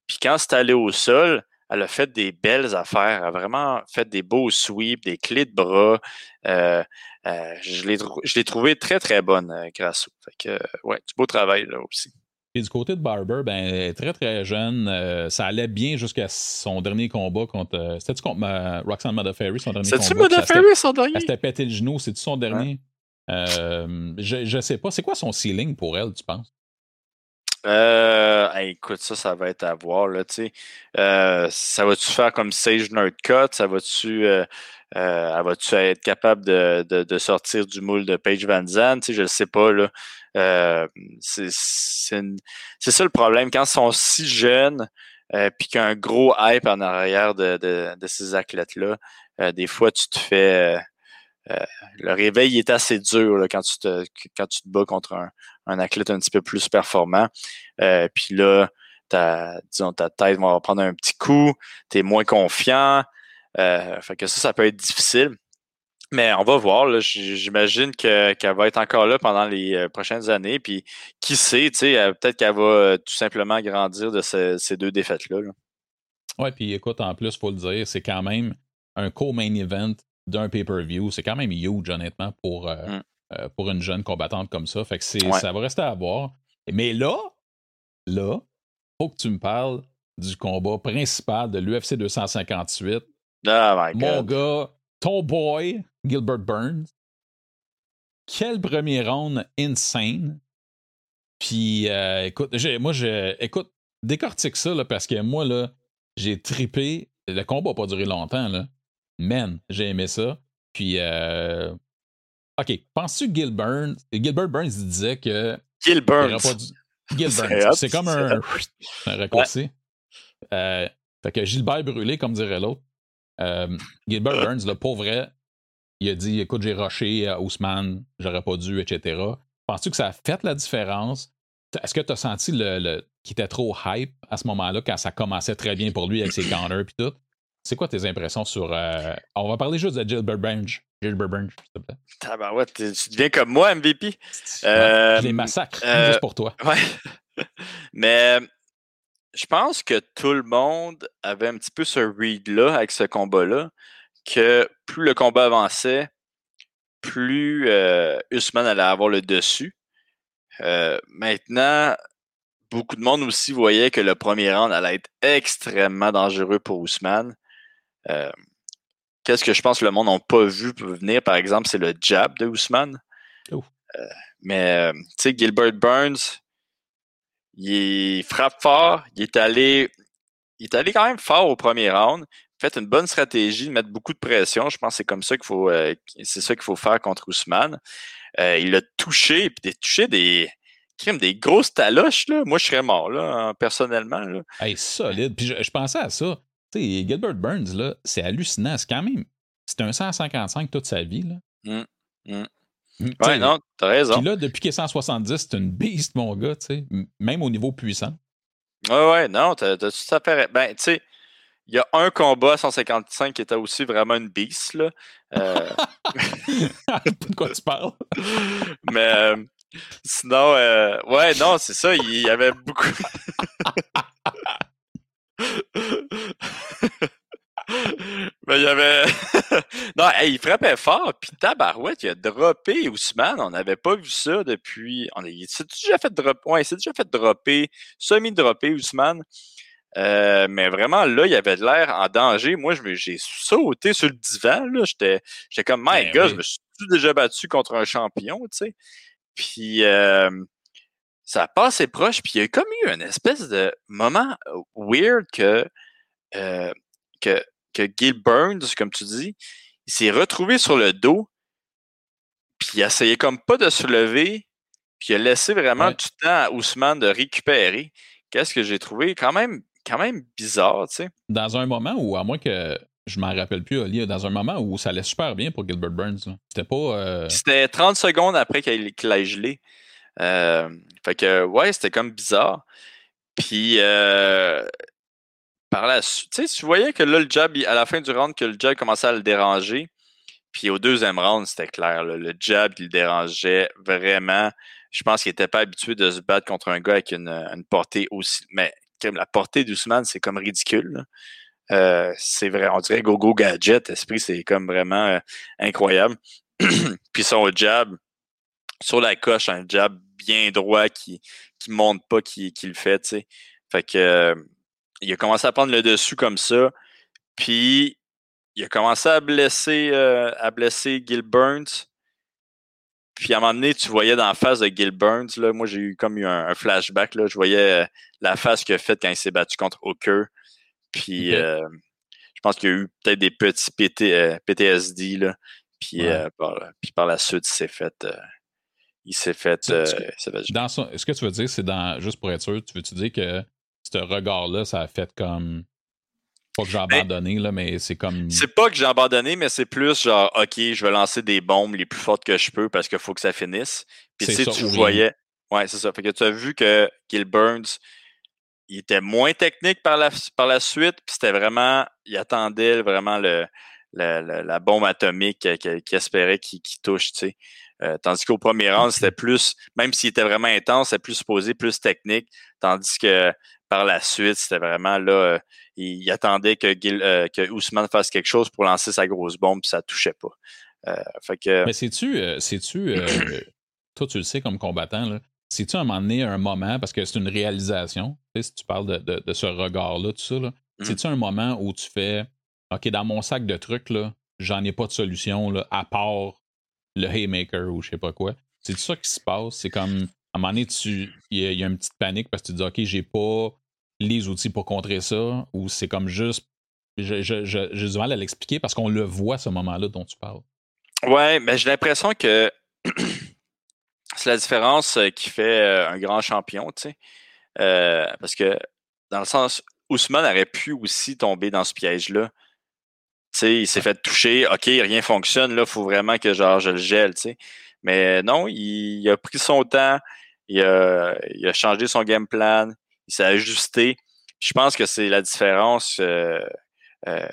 Puis quand c'est allé au sol, elle a fait des belles affaires. Elle a vraiment fait des beaux sweeps, des clés de bras. je l'ai trouvé très, très bonne, grâce Fait que, ouais, du beau travail là aussi. Et du côté de Barber, ben, très très jeune, euh, ça allait bien jusqu'à son dernier combat contre. Euh, c'était-tu contre ma, Roxanne Modafferi, son dernier combat? C'est-tu Modafferi, son dernier? Elle s'était pété le genou, c'est-tu son dernier? Euh, je, je sais pas. C'est quoi son ceiling pour elle, tu penses? Euh, écoute, ça, ça va être à voir, là, sais. ça va-tu faire comme Sage Nerdcut? Ça va-tu... Euh, va-tu être capable de, de, de, sortir du moule de Paige Van Zandt? Je ne sais pas. Là. Euh, c'est ça le problème. Quand ils sont si jeunes, euh, puis qu'il y a un gros hype en arrière de, de, ces athlètes-là, euh, des fois, tu te fais... Euh, le réveil est assez dur là, quand, tu te, quand tu te bats contre un, un athlète un petit peu plus performant. puis là, ta, disons, ta tête va prendre un petit coup, tu es moins confiant. fait que ça, ça peut être difficile. Mais on va voir. J'imagine qu'elle va être encore là pendant les euh, prochaines années. Puis qui sait, euh, peut-être qu'elle va euh, tout simplement grandir de ces, deux défaites-là. Oui, puis écoute, en plus, il faut le dire, c'est quand même un co-main event d'un pay-per-view. C'est quand même huge, honnêtement, pour, mm. Pour une jeune combattante comme ça. Fait que ça va rester à voir. Mais là, là, faut que tu me parles du combat principal de l'UFC 258. Mon gars, ton boy, Gilbert Burns. Quel premier round insane. Puis, euh, écoute, moi, je, écoute, décortique ça, là, parce que moi, là, j'ai tripé. Le combat n'a pas duré longtemps, là. Man, j'ai aimé ça. Puis, euh, OK, penses-tu que Gil Burns, Gilbert Burns disait que. Gil Burns. <laughs> Gil Burns. C'est comme un, <laughs> un raccourci. Euh, fait que Gilbert brûlé, comme dirait l'autre. Euh, Gilbert Burns, le pauvre il a dit Écoute, j'ai rushé à Ousmane, j'aurais pas dû, etc. Penses-tu que ça a fait la différence? Est-ce que tu as senti le, qu'il était trop hype à ce moment-là, quand ça commençait très bien pour lui avec ses <clears throat> counters et tout? C'est quoi tes impressions sur. Euh, on va parler juste de Gilbert Burns. Gilbert Burns, s'il te plaît. ouais, tu deviens comme moi, MVP. Euh, je les massacre, juste pour toi. <laughs> Ouais. Mais je pense que tout le monde avait un petit peu ce read-là avec ce combat-là, que plus le combat avançait, plus euh, Usman allait avoir le dessus. Euh, maintenant, beaucoup de monde aussi voyait que le premier round allait être extrêmement dangereux pour Usman. Euh, Qu'est-ce que je pense que le monde n'a pas vu venir, par exemple, c'est le jab de Usman. Euh, mais, tu sais, Gilbert Burns, il frappe fort. Il est allé, il est allé quand même fort au premier round. Fait une bonne stratégie de mettre beaucoup de pression. Je pense que c'est comme ça qu'il faut, euh, c'est ça qu'il faut faire contre Ousmane. Euh, il a touché, puis des touché des, des grosses taloches là. Moi, je serais mort là, hein, personnellement là. Hey, solide. Puis je, pensais à ça. Tu sais, Gilbert Burns là, c'est hallucinant. C'est quand même, c'est un 155 toute sa vie là. Mm, ouais, non, t'as raison. Puis là, depuis qu'il est 170, c'est une beast, mon gars, tu sais, même au niveau puissant. Ouais, ouais, non, t'as tout à fait. Ben, tu sais, il y a un combat à 155 qui était aussi vraiment une beast, là. Euh, <laughs> de quoi tu parles? mais euh, sinon, euh, ouais, non, c'est ça. Il y avait beaucoup. <laughs> Mais il y avait. <laughs> non, il frappait fort, puis Tabarouette, il a droppé Ousmane. On n'avait pas vu ça depuis. On a... C'est déjà fait dropper. Ouais, c'est déjà fait dropper, semi-dropper Ousmane. Euh, mais vraiment, là, il avait l'air en danger. Moi, j'ai sauté sur le divan. J'étais comme, my ben God, je me suis déjà battu contre un champion, tu sais. Puis, euh, ça passé proche. Puis, il y a comme eu une espèce de moment weird que, euh, que, que Gil Burns, comme tu dis, il s'est retrouvé sur le dos. Puis, il essayait comme pas de se lever. Puis, il a laissé vraiment du temps à Ousmane de récupérer. Qu'est-ce que j'ai trouvé quand même quand même bizarre, tu sais. Dans un moment où, à moins que je m'en rappelle plus, Oli, dans un moment où ça allait super bien pour Gilbert Burns. C'était pas. Euh, c'était 30 secondes après qu'il ait gelé. Euh, fait que, ouais, c'était comme bizarre. Puis, euh, par la suite, tu sais, tu voyais que là, le jab, à la fin du round, que le jab commençait à le déranger. Puis au deuxième round, c'était clair. le jab, il le dérangeait vraiment. Je pense qu'il n'était pas habitué de se battre contre un gars avec une, une portée aussi. Mais la portée d'Ousmane, c'est comme ridicule. Euh, c'est vrai, on dirait Gogo Gadget. Esprit, c'est comme vraiment euh, incroyable. <clears throat> Puis son jab sur la coche, un jab bien droit qui qui monte pas, qui, qui le fait, tu sais. Fait que euh, il a commencé à prendre le dessus comme ça. Puis il a commencé à blesser à blesser Gil Burns. Puis à un moment donné, tu voyais dans la face de Gil Burns, là, moi j'ai eu comme eu un, flashback, là, je voyais euh, la face qu'il a faite quand il s'est battu contre Hooker. Puis euh, je pense qu'il y a eu peut-être des petits PTSD, euh, là. Puis, par, la suite, il s'est fait. il s'est fait. Est-ce que tu veux dire, c'est dans. Juste pour être sûr, tu veux-tu dire que ce regard-là, ça a fait comme pas que j'ai ben, abandonné, là, mais c'est comme. C'est pas que j'ai abandonné, mais c'est plus genre, OK, je vais lancer des bombes les plus fortes que je peux parce qu'il faut que ça finisse. Puis tu sais, tu voyais. Ouais, c'est ça. Fait que tu as vu que Gil Burns, il était moins technique par la, par la suite, puis c'était vraiment. Il attendait vraiment le, la bombe atomique qu'il espérait qu'il touche, tu sais. Euh, tandis qu'au premier round, c'était plus, même s'il était vraiment intense, c'était plus posé, plus technique. Tandis que par la suite, c'était vraiment là, euh, il, attendait que, euh, que Ousmane fasse quelque chose pour lancer sa grosse bombe, puis ça touchait pas. fait que... Mais sais-tu, sais-tu <clears throat> toi tu le sais comme combattant, là, c'est-tu un moment donné, un moment, parce que c'est une réalisation, tu sais, si tu parles de, ce regard-là, tout ça, là, mmh. c'est-tu un moment où tu fais OK, dans mon sac de trucs, là, j'en ai pas de solution là, à part le Haymaker ou je sais pas quoi. C'est ça qui se passe. C'est comme, à un moment donné, il y, a une petite panique parce que tu dis, OK, j'ai pas les outils pour contrer ça, ou c'est comme juste. J'ai du mal à l'expliquer parce qu'on le voit ce moment-là dont tu parles. Ouais, mais j'ai l'impression que <clears throat> c'est la différence euh, qui fait euh, un grand champion, tu sais. Euh, parce que, dans le sens, Ousmane aurait pu aussi tomber dans ce piège-là sais, il s'est fait toucher, OK, rien fonctionne, là, il faut vraiment que genre je le gèle, tu sais. Mais non, il, a pris son temps, il a, il a changé son game plan, il s'est ajusté. Je pense que c'est la différence euh, euh,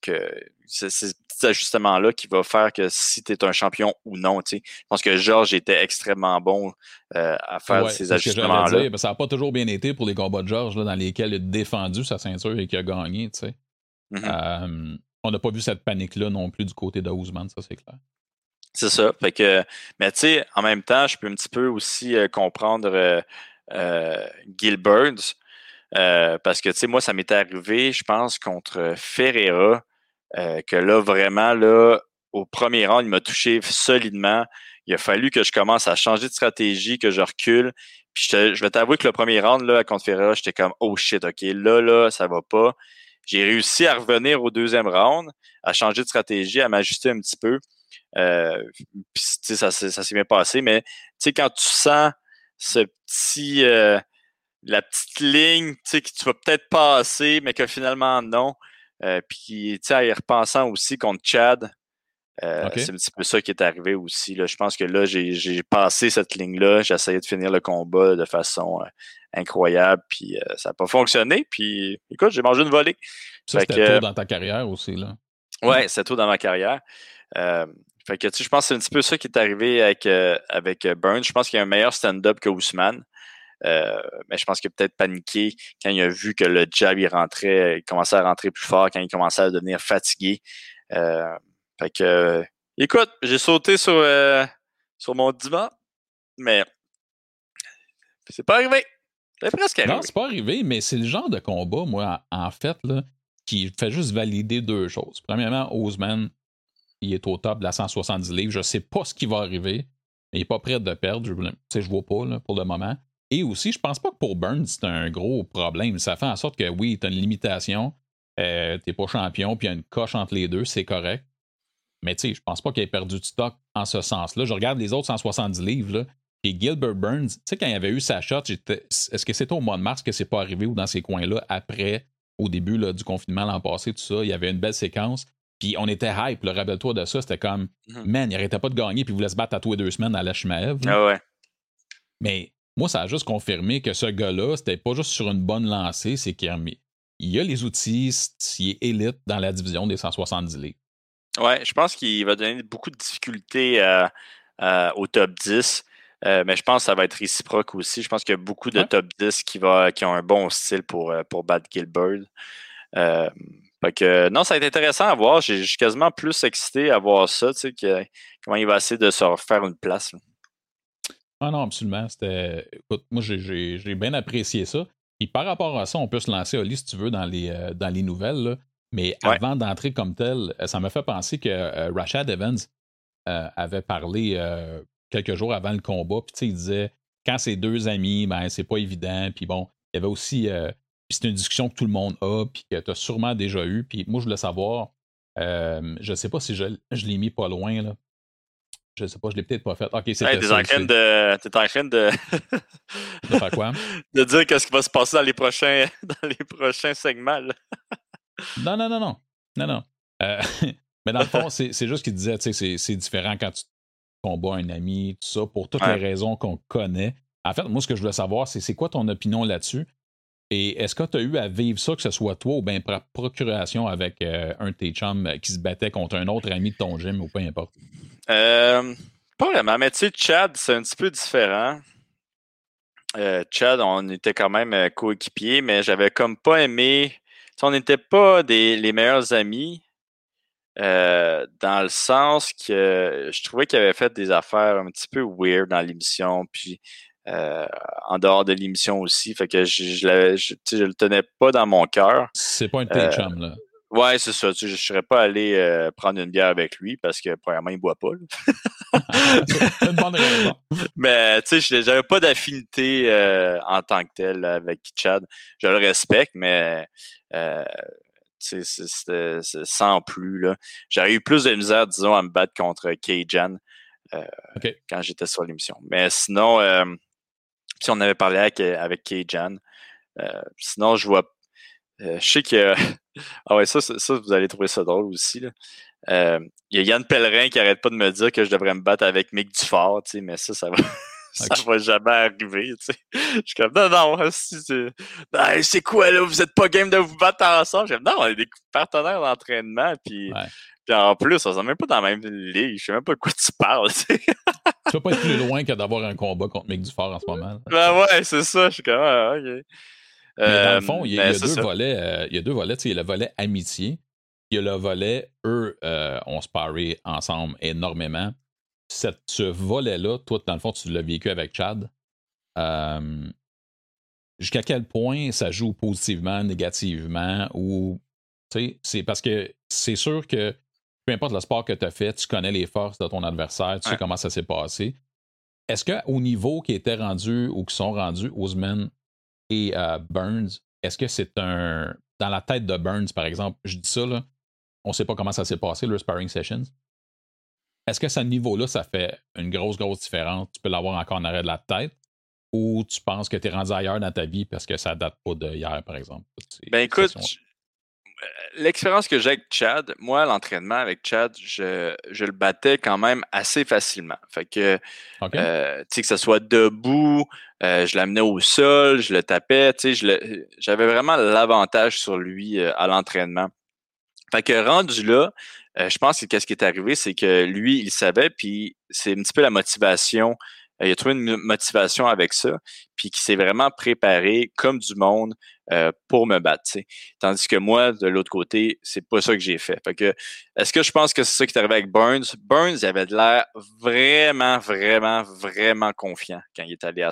que c'est ces petits ajustements-là qui va faire que si tu es un champion ou non. Tu sais. Je pense que Georges était extrêmement bon euh, à faire ces ajustements-là. Ça n'a pas toujours bien été pour les combats de Georges dans lesquels il a défendu sa ceinture et qu'il a gagné. Tu sais. Mm-hmm on n'a pas vu cette panique-là non plus du côté de Ousmane, ça c'est clair. C'est ça. Fait que, mais tu sais, en même temps, je peux un petit peu aussi euh, comprendre euh, euh Gil Burns. Euh, parce que, tu sais, moi, ça m'était arrivé, je pense, contre Ferreira, que là, vraiment, là, au premier rang, il m'a touché solidement. Il a fallu que je commence à changer de stratégie, que je recule. Puis je, vais t'avouer que le premier round, là, contre Ferreira, j'étais comme, oh shit, OK, là, là, ça va pas. J'ai réussi à revenir au deuxième round, à changer de stratégie, à m'ajuster un petit peu. Euh, ça, ça s'est bien passé, mais quand tu sens ce petit, euh, la petite ligne que tu vas peut-être passer, mais que finalement non. Euh, puis, en y repensant aussi contre Chad, euh, c'est un petit peu ça qui est arrivé aussi. Là. Je pense que là, j'ai passé cette ligne-là. J'ai essayé de finir le combat de façon euh, incroyable, puis ça n'a pas fonctionné. Puis, écoute, j'ai mangé une volée. Ça, c'était tôt dans ta carrière aussi, là. Ouais, c'est tôt dans ma carrière. Fait que, tu sais, je pense que c'est un petit peu ça qui est arrivé avec, avec Burns. Je pense qu'il y a un meilleur stand-up que Ousmane. mais je pense qu'il a peut-être paniqué quand il a vu que le jab il rentrait, il commençait à rentrer plus fort, quand il commençait à devenir fatigué. fait que, écoute, j'ai sauté sur, sur mon divan, mais c'est pas arrivé. C'est presque arrivé. Non, c'est pas arrivé, mais c'est le genre de combat, moi, en fait, là, qui fait juste valider deux choses. Premièrement, Ousmane, il est au top de la 170 livres. Je sais pas ce qui va arriver, mais il n'est pas prêt de perdre. Je ne vois pas pour le moment. Et aussi, je pense pas que pour Burns, c'est un gros problème. Ça fait en sorte que oui, tu as une limitation. Euh, tu n'es pas champion, puis il y a une coche entre les deux, c'est correct. Mais tu sais, je pense pas qu'il ait perdu de stock en ce sens-là. Je regarde les autres 170 livres, et Gilbert Burns, tu sais, quand il avait eu sa shot, est-ce que c'était au mois de mars que c'est pas arrivé ou dans ces coins-là, après, au début là, du confinement l'an passé, tout ça, il y avait une belle séquence. Puis on était hype, le rappelle-toi de ça, c'était comme, mhm. man, il arrêtait pas de gagner, puis il voulait se battre à tous les deux semaines à la Ah ouais. Mais moi, ça a juste confirmé que ce gars-là, c'était pas juste sur une bonne lancée, c'est qu'il a, il a les outils, il est élite dans la division des 170 livres. Ouais, je pense qu'il va donner beaucoup de difficultés euh, euh, au top 10. Euh, mais je pense que ça va être réciproque aussi. Je pense qu'il y a beaucoup de top 10 qui, va, qui ont un bon style pour, pour battre Gilbert. Que, non, ça va être intéressant à voir. Je suis quasiment plus excité à voir ça, tu sais, comment il va essayer de se refaire une place. Ah non, absolument. C'était. Écoute, moi, j'ai bien apprécié ça. Et par rapport à ça, on peut se lancer, Oli, si tu veux, dans les, dans les nouvelles. Mais avant d'entrer comme tel, ça m'a fait penser que euh, Rashad Evans euh, avait parlé euh, quelques jours avant le combat. Puis il disait quand c'est deux amis, ben c'est pas évident. Puis bon, il y avait aussi. C'est une discussion que tout le monde a, puis que tu as sûrement déjà eu. Puis moi, je voulais savoir. je sais pas si je, je l'ai mis pas loin. Là. Je sais pas, je l'ai peut-être pas fait. Ok, c'est hey, T'es en train de. T'es en train de. <laughs> de faire quoi? <laughs> de dire qu'est-ce qui va se passer dans les prochains, <laughs> dans les prochains segments. Non, non, non, non. Non, non. Euh, mais dans le fond, c'est juste qu'il disait, tu sais, c'est différent quand tu combats un ami, tout ça, pour toutes les raisons qu'on connaît. En fait, moi, ce que je voulais savoir, c'est c'est quoi ton opinion là-dessus? Et est-ce que tu as eu à vivre ça, que ce soit toi ou bien par procuration avec euh, un de tes chums euh, qui se battait contre un autre ami de ton gym ou peu importe? Euh, pas vraiment, mais tu sais, Chad, c'est un petit peu différent. Chad, on était quand même coéquipiers, mais j'avais comme pas aimé on n'était pas des, les meilleurs amis, euh, dans le sens que je trouvais qu'il avait fait des affaires un petit peu weird dans l'émission, puis euh, en dehors de l'émission aussi. Fait que je, je, le tenais pas dans mon cœur. C'est pas un de euh, là. Ouais, c'est ça. je ne serais pas allé prendre une bière avec lui parce que, premièrement, il ne boit pas. c'est une bonne raison. <laughs> Mais, tu sais, j'avais pas d'affinité en tant que tel avec Chad. Je le respecte, mais euh, c'est sans plus. J'aurais eu plus de misère, disons, à me battre contre K-Jan euh, quand j'étais sur l'émission. Mais sinon, euh, si on avait parlé avec, avec K-Jan, sinon, je vois. je sais que. <laughs> ah ouais, ça, ça, vous allez trouver ça drôle aussi. Il y a Yann Pellerin qui arrête pas de me dire que je devrais me battre avec Mick Dufort, mais ça, ça va. Ça va jamais arriver, tu sais. Je suis comme, non, non, ben, c'est quoi, là, vous êtes pas game de vous battre ensemble? Je non, on est des partenaires d'entraînement, puis, en plus, on n'est même pas dans la même ligue, je sais même pas de quoi tu parles, tu sais. tu vas pas être plus loin que d'avoir un combat contre Mick Dufort en ce moment. Ben ouais, c'est ça, je suis comme, ah, ok. Mais dans le fond, il y a, deux volets, euh, il y a deux volets, tu sais, il y a le volet amitié, il y a le volet, eux, euh, on se parie ensemble énormément ce volet-là, toi, dans le fond, tu l'as vécu avec Chad. Euh, jusqu'à quel point ça joue positivement, négativement, ou c'est parce que c'est sûr que peu importe le sport que tu as fait, tu connais les forces de ton adversaire, tu sais comment ça s'est passé. Est-ce qu'au niveau qui était rendu ou qui sont rendus Osman et euh, Burns, est-ce que c'est un. Dans la tête de Burns, par exemple, je dis ça, là, on ne sait pas comment ça s'est passé, le sparring sessions? Est-ce que ce niveau-là, ça fait une grosse, grosse différence? Tu peux l'avoir encore en arrêt de la tête ou tu penses que tu es rendu ailleurs dans ta vie parce que ça date pas d'hier, par exemple? Ben écoute, euh, l'expérience que j'ai avec Chad, moi, l'entraînement avec Chad, je, le battais quand même assez facilement. Fait que, euh, tu sais, que ce soit debout, euh, je l'amenais au sol, je le tapais, tu sais, j'avais vraiment l'avantage sur lui à l'entraînement. Fait que rendu là, je pense que qu'est-ce qui est arrivé, c'est que lui, il savait, puis c'est un petit peu la motivation euh, il a trouvé une motivation avec ça, puis qui s'est vraiment préparé comme du monde euh, pour me battre. Tandis que moi, de l'autre côté, c'est pas ça que j'ai fait. Fait que, est-ce que je pense que c'est ça qui est arrivé avec Burns? Burns il avait de l'air vraiment, vraiment, vraiment confiant quand il est allé euh,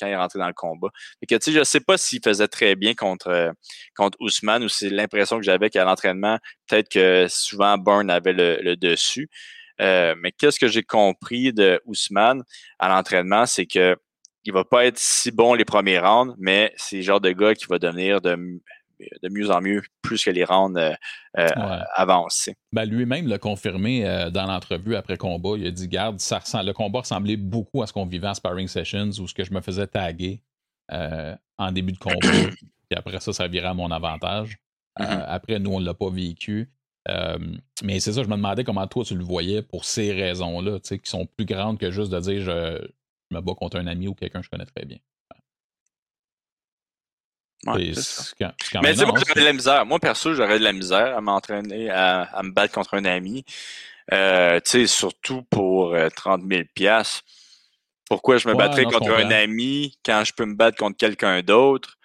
quand il est rentré dans le combat. Fait que, je sais pas s'il faisait très bien contre, contre Ousmane ou c'est l'impression que j'avais qu'à l'entraînement, peut-être que souvent Burns avait le dessus. Euh, mais qu'est-ce que j'ai compris de Ousmane à l'entraînement, c'est que il va pas être si bon les premiers rounds, mais c'est le genre de gars qui va devenir de, de mieux en mieux plus que les rounds euh, euh avancent. Ben, lui-même l'a confirmé euh, dans l'entrevue après combat. Il a dit Garde, ça le combat ressemblait beaucoup à ce qu'on vivait en sparring sessions où ce que je me faisais taguer en début de combat. <clears throat> Puis après ça, ça virait à mon avantage. Mm-hmm. après, nous, on ne l'a pas vécu. Euh, mais c'est ça, je me demandais comment toi tu le voyais pour ces raisons-là, qui sont plus grandes que juste de dire je, me bats contre un ami ou quelqu'un que je connais très bien. mais moi, j'aurais de la misère. Moi, perso, j'aurais de la misère à m'entraîner, à, me battre contre un ami. Euh, surtout pour 30 euh, 000 Pourquoi je me battrais contre un ami quand je peux me battre contre quelqu'un d'autre?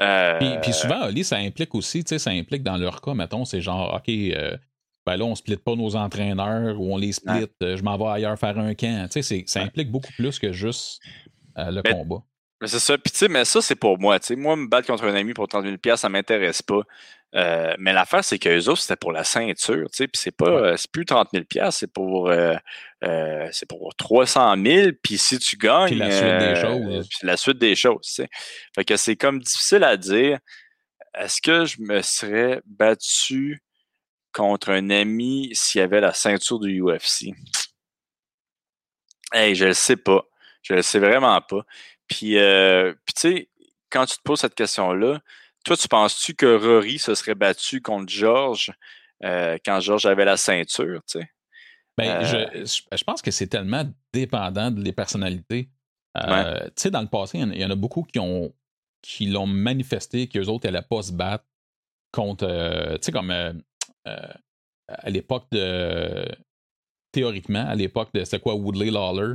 Euh, puis, souvent, Ali, ça implique aussi, tu sais, ça implique dans leur cas, mettons, c'est genre, OK, euh, ben là, on ne split pas nos entraîneurs ou on les split, euh, je m'en vais ailleurs faire un camp. Tu sais, ça implique beaucoup plus que juste le combat. Mais c'est ça. Puis, tu sais, mais ça, c'est pour moi. Tu sais, moi, me battre contre un ami pour 30 000 ça m'intéresse pas. Euh, mais l'affaire, c'est qu'eux autres, c'était pour la ceinture. Tu sais, puis c'est pas, euh, c'est plus 30 000 c'est pour, euh, c'est pour 300 000. Puis si tu gagnes. Puis la suite des choses. Puis la suite des choses, tu sais. Fait que c'est comme difficile à dire. Est-ce que je me serais battu contre un ami s'il y avait la ceinture du UFC? Hey, je le sais pas. Je le sais vraiment pas. Puis, puis tu sais, quand tu te poses cette question-là, toi, tu penses-tu que Rory se serait battu contre George euh, quand George avait la ceinture, tu sais? Ben, euh, je, pense que c'est tellement dépendant des personnalités. Tu sais, dans le passé, il y, en a beaucoup qui ont qui l'ont manifesté qu'eux autres n'allaient pas se battre contre. tu sais, comme à l'époque de. Théoriquement, à l'époque de. C'était quoi, Woodley Lawler?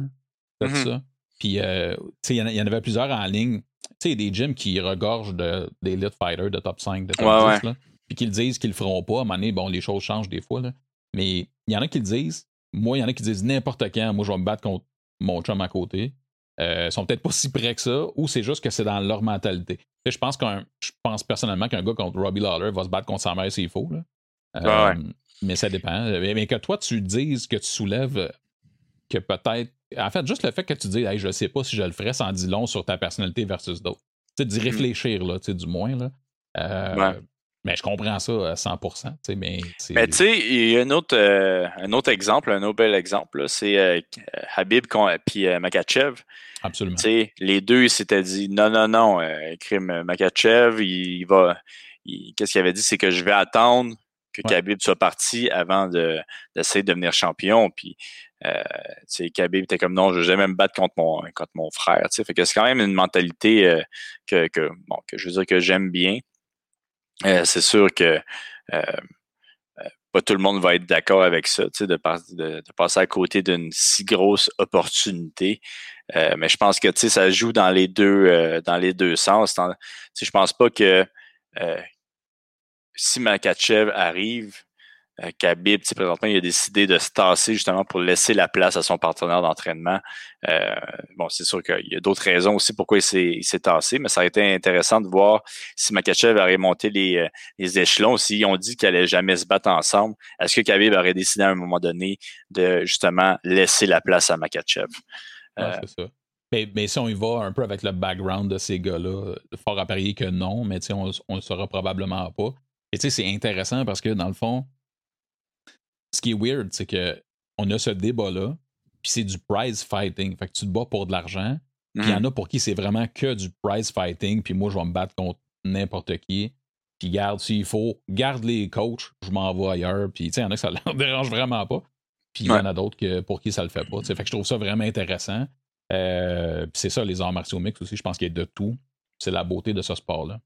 Mm-hmm. ça? Puis, euh, il y, en avait plusieurs en ligne. Tu sais, des gyms qui regorgent de, des lit fighters de top 5, de top 10, puis qu'ils disent qu'ils le feront pas. À un moment donné, bon, les choses changent des fois, là. Mais il y en a qui le disent. Moi, il y en a qui disent n'importe quand, moi, je vais me battre contre mon chum à côté. Euh, ils sont peut-être pas si près que ça, ou c'est juste que c'est dans leur mentalité. je pense qu'un, je pense personnellement qu'un gars contre Robbie Lawler va se battre contre sa mère s'il faut. Là. Euh, mais ça dépend. Mais que toi, tu dises que tu soulèves que peut-être en fait, juste le fait que tu dis, hey, je ne sais pas si je le ferais, en dit long sur ta personnalité versus d'autres. Tu sais, d'y mm-hmm. réfléchir, là, tu sais, du moins. Là. Euh, mais je comprends ça à 100 mais Mais tu sais, il y a un autre, euh, un autre exemple, un autre bel exemple, c'est euh, Habib et Makachev. Absolument. Tu sais, les deux, ils s'étaient dit, non, non, non, crime Makachev, il, va. Qu'est-ce qu'il avait dit? C'est que je vais attendre que Khabib soit parti avant d'essayer de, devenir champion. Puis euh, Khabib était comme non, je vais jamais me battre contre mon, contre mon frère. C'est quand même une mentalité euh, que, que, bon, que je veux dire que j'aime bien. Euh, c'est sûr que euh, pas tout le monde va être d'accord avec ça, de, de, de, passer à côté d'une si grosse opportunité. mais je pense que ça joue dans les deux dans les deux sens. Je pense pas que si Makachev arrive, euh, Khabib, présentement, il a décidé de se tasser justement pour laisser la place à son partenaire d'entraînement. Euh, bon, c'est sûr qu'il y a d'autres raisons aussi pourquoi il s'est tassé, mais ça a été intéressant de voir si Makachev aurait monté les, euh, échelons, s'ils ont dit qu'ils n'allaient jamais se battre ensemble. Est-ce que Khabib aurait décidé à un moment donné de justement laisser la place à Makachev? c'est ça. Mais, si on y va un peu avec le background de ces gars-là, fort à parier que non, mais on ne le saura probablement pas. Et tu sais, c'est intéressant parce que dans le fond, ce qui est weird, c'est que on a ce débat-là, puis c'est du prize fighting. Fait que tu te bats pour de l'argent. Puis il y en mhm. a pour qui c'est vraiment que du prize fighting, puis moi, je vais me battre contre n'importe qui. Puis garde, s'il faut, garde les coachs, je m'en vais ailleurs. Puis tu sais, il y en a que ça <laughs> leur dérange vraiment pas. Puis il y en a d'autres que, pour qui ça le fait pas. Fait que je trouve ça vraiment intéressant. Euh, puis c'est ça, les arts martiaux mix aussi, je pense qu'il y a de tout. C'est la beauté de ce sport-là.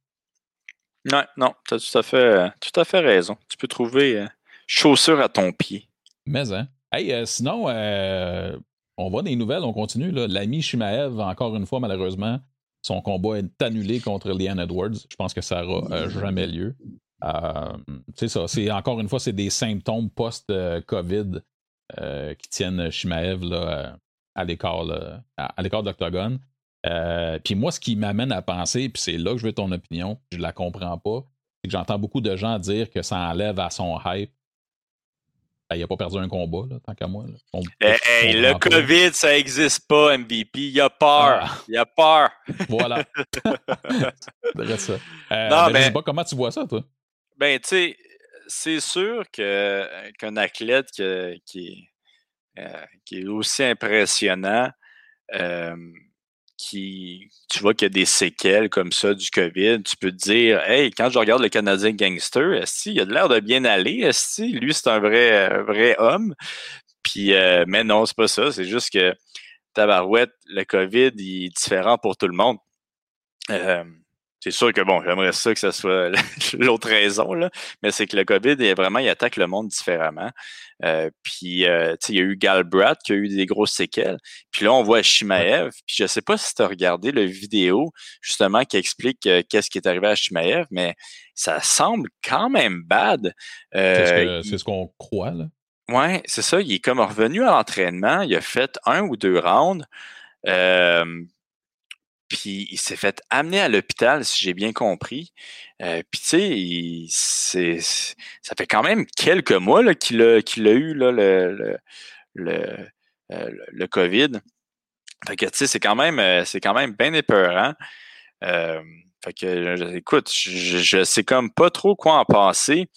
Non, non, tu as tout à fait, tout à fait raison. Tu peux trouver euh, chaussure à ton pied. Mais, hein. Hey, euh, sinon, euh, on voit des nouvelles, on continue. L'ami Shimaev, encore une fois, malheureusement, son combat est annulé contre Leanne Edwards. Je pense que ça n'aura jamais lieu. c'est ça. C'est, encore une fois, c'est des symptômes post-COVID qui tiennent Shimaev à l'écart, à, l'écart d'Octogone. puis moi, ce qui m'amène à penser, puis c'est là que je veux ton opinion, je la comprends pas, c'est que j'entends beaucoup de gens dire que ça enlève à son hype. Ben, il n'a pas perdu un combat, tant qu'à moi. le COVID, ça n'existe pas, MVP. Il a peur. Ah. Il a peur. <laughs> Voilà. <laughs> ça. Euh, non, sais pas comment tu vois ça, toi. Ben, tu sais, c'est sûr qu'un athlète qui, euh, qui, est aussi impressionnant, euh, qui, tu vois qu'il y a des séquelles comme ça du COVID, tu peux te dire, hey, quand je regarde le Canadien gangster, est il a l'air de bien aller, est lui, c'est un vrai, vrai homme. Puis, euh, mais non, c'est pas ça. C'est juste que Tabarouette, le COVID, il est différent pour tout le monde. Euh, c'est sûr que bon, j'aimerais ça que ce soit <laughs> l'autre raison, là, mais c'est que le COVID, il, vraiment, il attaque le monde différemment. Euh, puis, euh, tu sais, il y a eu Galbrat qui a eu des grosses séquelles. Puis là, on voit Shimaev. Puis je sais pas si tu as regardé le vidéo, justement, qui explique euh, qu'est-ce qui est arrivé à Shimaev, mais ça semble quand même bad. c'est ce qu'on croit, là? Ouais, c'est ça. Il est comme revenu à l'entraînement. Il a fait un ou deux rounds. Puis il s'est fait amener à l'hôpital, si j'ai bien compris. Euh, puis tu sais, ça fait quand même quelques mois qu'il a, qu'il a eu là, le, le, euh, le, COVID. Fait que tu sais, c'est quand même euh, c'est quand même bien épeurant. fait que écoute, je, je sais comme pas trop quoi en penser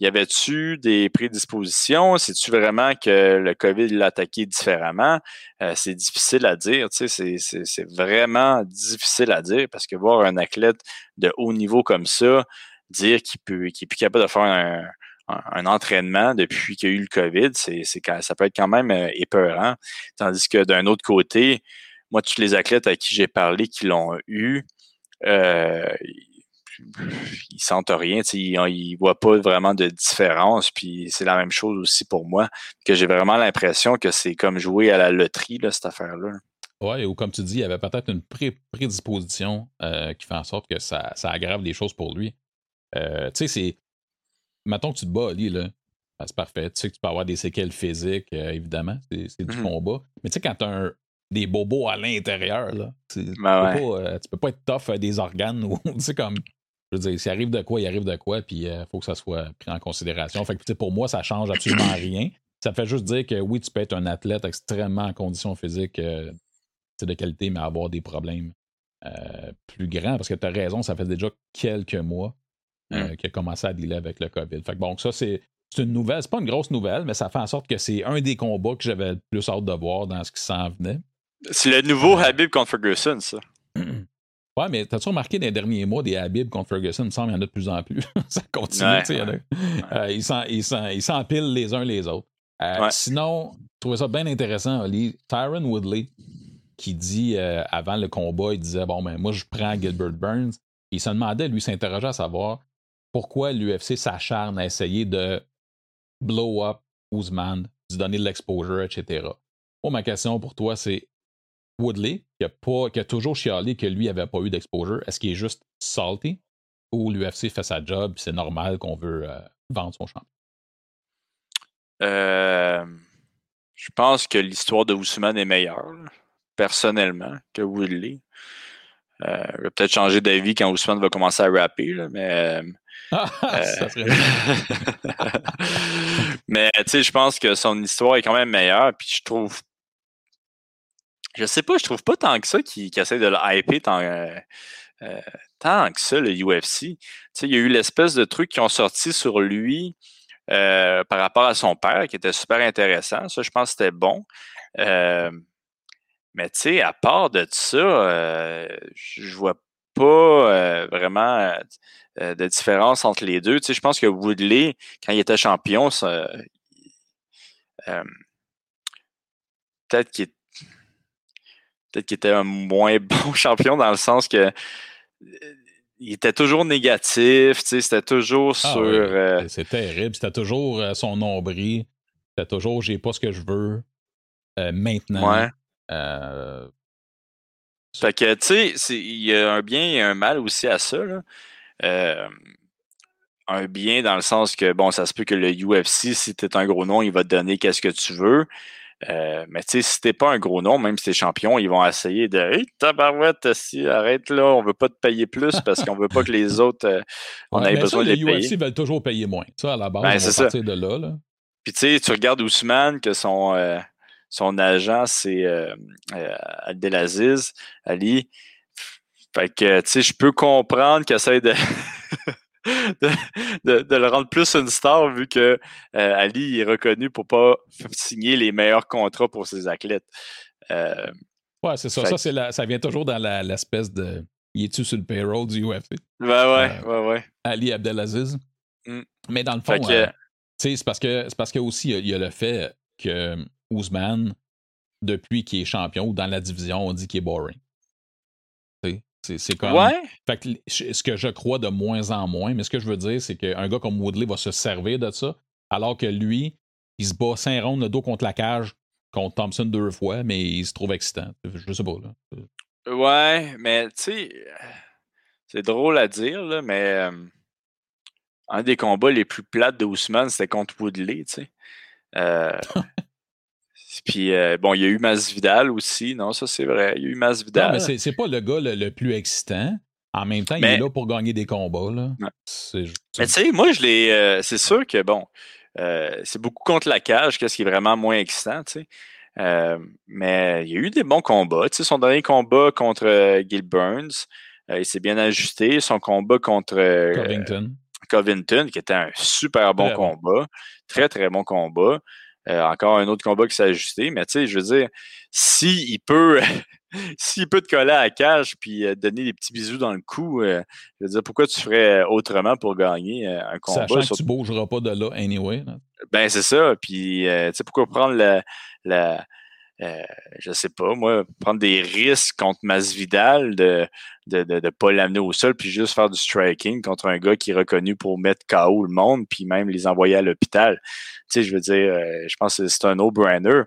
y avait-tu des prédispositions? C'est-tu vraiment que le COVID l'a attaqué différemment? Euh, c'est difficile à dire, tu sais, c'est vraiment difficile à dire parce que voir un athlète de haut niveau comme ça, dire qu'il peut qu'il est plus capable de faire un, un, entraînement depuis qu'il y a eu le COVID, c'est ça peut être quand même euh, épeurant. Tandis que d'un autre côté, moi, tous les athlètes à qui j'ai parlé qui l'ont eu, euh, ils sentent rien, ils, ils voient pas vraiment de différence. Puis c'est la même chose aussi pour moi, que j'ai vraiment l'impression que c'est comme jouer à la loterie, là, cette affaire-là. Oui, ou comme tu dis, il y avait peut-être une prédisposition euh, qui fait en sorte que ça, aggrave les choses pour lui. Euh, tu sais, c'est. Mettons que tu te bats, Ali, là. Ben, c'est parfait. Tu sais que tu peux avoir des séquelles physiques, euh, évidemment. C'est du mmh combat. Mais tu sais, quand tu as des bobos à l'intérieur, là, tu, ben peux pas, être tough des organes <laughs> ou, tu sais, comme je veux dire, s'il arrive de quoi, il arrive de quoi, puis il euh, faut que ça soit pris en considération. Fait que, pour moi, ça change absolument <coughs> rien. Ça fait juste dire que oui, tu peux être un athlète extrêmement en condition physique euh, de qualité, mais avoir des problèmes euh, plus grands. Parce que tu as raison, ça fait déjà quelques mois mmh. qu'il a commencé à dealer avec le COVID. Fait que bon, ça, c'est. une nouvelle, c'est pas une grosse nouvelle, mais ça fait en sorte que c'est un des combats que j'avais le plus hâte de voir dans ce qui s'en venait. C'est le nouveau Habib contre Ferguson, ça. Ouais, mais t'as-tu remarqué dans les derniers mois des Habib contre Ferguson? Il me semble qu'il y en a de plus en plus. <laughs> ça continue. Euh, ils s'empilent les uns les autres. Euh, sinon, je trouvais ça bien intéressant, Ali. Tyron Woodley, qui dit euh, avant le combat, il disait Bon, ben, moi, je prends Gilbert Burns. Il se demandait, lui, s'interrogeait à savoir pourquoi l'UFC s'acharne à essayer de blow up Ousmane, de donner de l'exposure, etc. Bon, ma question pour toi, c'est Woodley, qui a, pas, qui a toujours chialé que lui n'avait pas eu d'exposure, est-ce qu'il est juste salty ou l'UFC fait sa job c'est normal qu'on veut euh, vendre son champion? Euh, je pense que l'histoire de Ousmane est meilleure, personnellement, que Woodley. Euh, je vais peut-être changer d'avis quand Ousmane va commencer à rapper, mais. <laughs> <laughs> mais tu sais, je pense que son histoire est quand même meilleure, puis je trouve je sais pas, je trouve pas tant que ça qui qu essaie de le hyper tant, euh, euh, tant que ça, le UFC. il y a eu l'espèce de trucs qui ont sorti sur lui euh, par rapport à son père, qui était super intéressant. Ça, je pense que c'était bon. mais tu sais, à part de ça, je vois pas vraiment de différence entre les deux. je pense que Woodley, quand il était champion, peut-être qu'il peut-être qu'il était un moins <laughs> bon champion dans le sens que il était toujours négatif, c'était toujours ah sur. Euh, c'est terrible. C'était toujours euh, son nombril. C'était toujours j'ai pas ce que je veux maintenant. Ouais. Fait que, tu sais, il y a un bien et un mal aussi à ça. Là. un bien dans le sens que, bon, ça se peut que le UFC, si tu es un gros nom, il va te donner qu'est-ce que tu veux. Euh, mais tu sais, si t'es pas un gros nom, même si t'es champion, ils vont essayer de Hey, tabarouette, si, arrête là, on veut pas te payer plus <laughs> parce qu'on veut pas que les autres euh, on ait besoin de les, les UFC veulent toujours payer moins. Ça, à la base, ben, on va partir de là. là. Puis tu sais, tu regardes Ousmane, que son, euh, son agent, c'est Abdelaziz Ali. Fait que, tu sais, je peux comprendre qu'il essaie de <laughs> de, le rendre plus une star vu que euh, Ali est reconnu pour pas signer les meilleurs contrats pour ses athlètes. Euh, ouais, c'est ça. Ça, ça vient toujours dans l'espèce de. Il est-tu sur le payroll du UFC? Ben ouais, ouais, ouais. Ali Abdelaziz. Mm. Mais dans le fond, euh, c'est parce que c'est parce que aussi il y, a le fait que Ousmane, depuis qu'il est champion dans la division, on dit qu'il est boring. C'est comme. Ouais. Fait que, ce que je crois de moins en moins, mais ce que je veux dire, c'est qu'un gars comme Woodley va se servir de ça, alors que lui, il se bat 5 rondes le dos contre la cage contre Thompson deux fois, mais il se trouve excitant. Je sais pas, là. Ouais, mais tu sais, c'est drôle à dire, là, mais un des combats les plus plates de Ousmane, c'était contre Woodley, tu sais. Euh, <laughs> Puis, euh, bon, il y a eu Masvidal aussi. Non, ça, c'est vrai. Il y a eu Masvidal. Non, mais c'est pas le gars le, plus excitant. En même temps, il est là pour gagner des combats. Là. Mais tu sais, moi, je l'ai. Euh, c'est sûr que, bon, euh, c'est beaucoup contre la cage, qu'est-ce qui est vraiment moins excitant, tu sais. mais il y a eu des bons combats. Tu sais, son dernier combat contre Gil Burns, il s'est bien ajusté. Son combat contre Covington. Covington, qui était un super bon combat. Très, très bon combat. Euh, encore un autre combat qui s'est ajusté. Mais tu sais, je veux dire, s'il peut. <laughs> S'il peut te coller à la cage puis euh, donner des petits bisous dans le cou, euh, je veux dire, pourquoi tu ferais autrement pour gagner un combat? Sachant que tu bougeras pas de là anyway. Ben, c'est ça. Puis, tu sais, pourquoi prendre la, la euh, je sais pas, moi, prendre des risques contre Masvidal de de, de, de pas l'amener au sol puis juste faire du striking contre un gars qui est reconnu pour mettre KO le monde puis même les envoyer à l'hôpital. Tu sais, je veux dire, euh, je pense que c'est un no-brainer.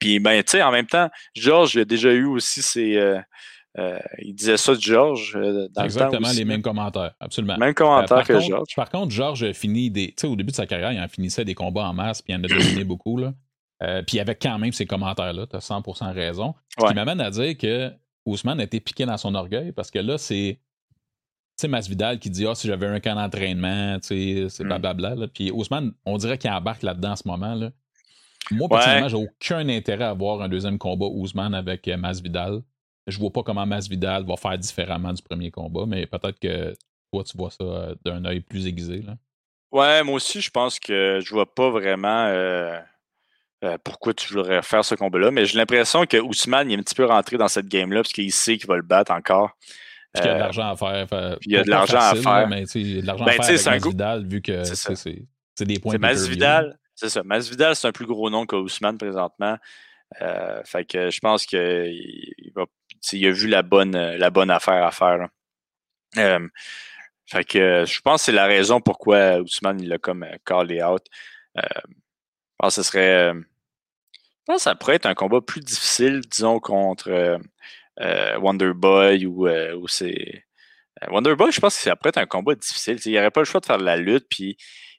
Puis, ben, tu sais, en même temps, George a déjà eu aussi ses... Euh, il disait ça de George dans Exactement les mêmes commentaires, absolument. Même commentaires que George. Par contre, George a fini des. Tu sais, au début de sa carrière, il en finissait des combats en masse, puis il en a dominé beaucoup. Là. Euh, puis avec quand même ces commentaires-là, tu as 100% raison. Ce qui m'amène à dire que Ousmane a été piqué dans son orgueil parce que là, c'est. Tu sais, Masvidal qui dit Ah, si j'avais un camp d'entraînement, tu sais, c'est mm. blablabla. Puis Ousmane, on dirait qu'il embarque là-dedans en ce moment. Là. Moi, personnellement, j'ai aucun intérêt à avoir un deuxième combat Ousmane avec euh, Masvidal. Je vois pas comment Masvidal va faire différemment du premier combat, mais peut-être que toi, tu vois ça euh, d'un œil plus aiguisé. Là. Ouais, moi aussi, je pense que je vois pas vraiment. Euh, pourquoi tu voudrais faire ce combat-là. Mais j'ai l'impression que Ousmane est un petit peu rentré dans cette game-là parce qu'il sait qu'il va le battre encore. Puis qu'il y a de euh, l'argent à faire. il y a de l'argent à faire. Mais il y a de l'argent à ben, faire avec Masvidal, vu que c'est des points de Masvidal, c'est ça. Masvidal, c'est un plus gros nom qu'Ousmane présentement. Euh, fait que je pense qu'il il a vu la bonne, la bonne affaire à faire. fait que je pense que c'est la raison pourquoi Ousmane il l'a comme callé out. Je pense que ce serait. Euh, je pense que ça pourrait être un combat plus difficile, disons, contre euh, euh, Wonderboy ou, ou c'est. Wonderboy, je pense que ça pourrait être un combat difficile. il n'y aurait pas le choix de faire de la lutte. Puis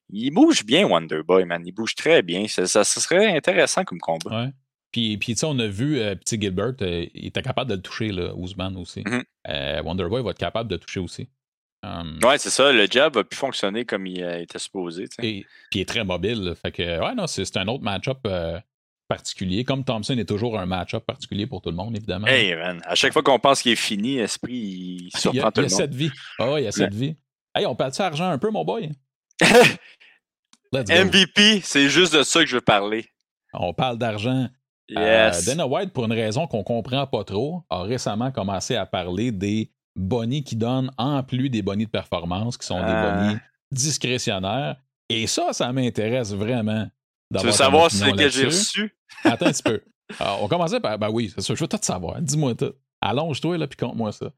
il bouge bien, Wonderboy, man. Il bouge très bien. Ça, ça, serait intéressant comme combat. Ouais. Puis, puis tu sais, on a vu Petit Gilbert, il était capable de le toucher, là, Ousmane aussi. Mm-hmm. Wonderboy va être capable de toucher aussi. Um, ouais, c'est ça. Le jab a pu fonctionner comme il euh, était supposé. Et puis il est très mobile. Fait que, ouais, non, c'est un autre match-up euh, particulier. Comme Thompson est toujours un match-up particulier pour tout le monde, évidemment. Hey, man. À chaque fois qu'on pense qu'il est fini, Esprit, il surprend tout le monde. Il y a cette vie. Ah, il y a cette vie. Hey, on parle de argent un peu, mon boy? <laughs> MVP, c'est juste de ça que je veux parler. On parle d'argent. Euh, yes. Dana White, pour une raison qu'on comprend pas trop, a récemment commencé à parler des bonnies qui donnent en plus des bonnies de performance, qui sont des ah. bonnies discrétionnaires. Et ça, ça m'intéresse vraiment. Tu veux savoir ce que j'ai reçu? Attends un petit peu. <laughs> on commençait par. Ben oui, c'est sûr, je veux tout savoir. Dis-moi tout. Allonge-toi, là, puis compte-moi ça.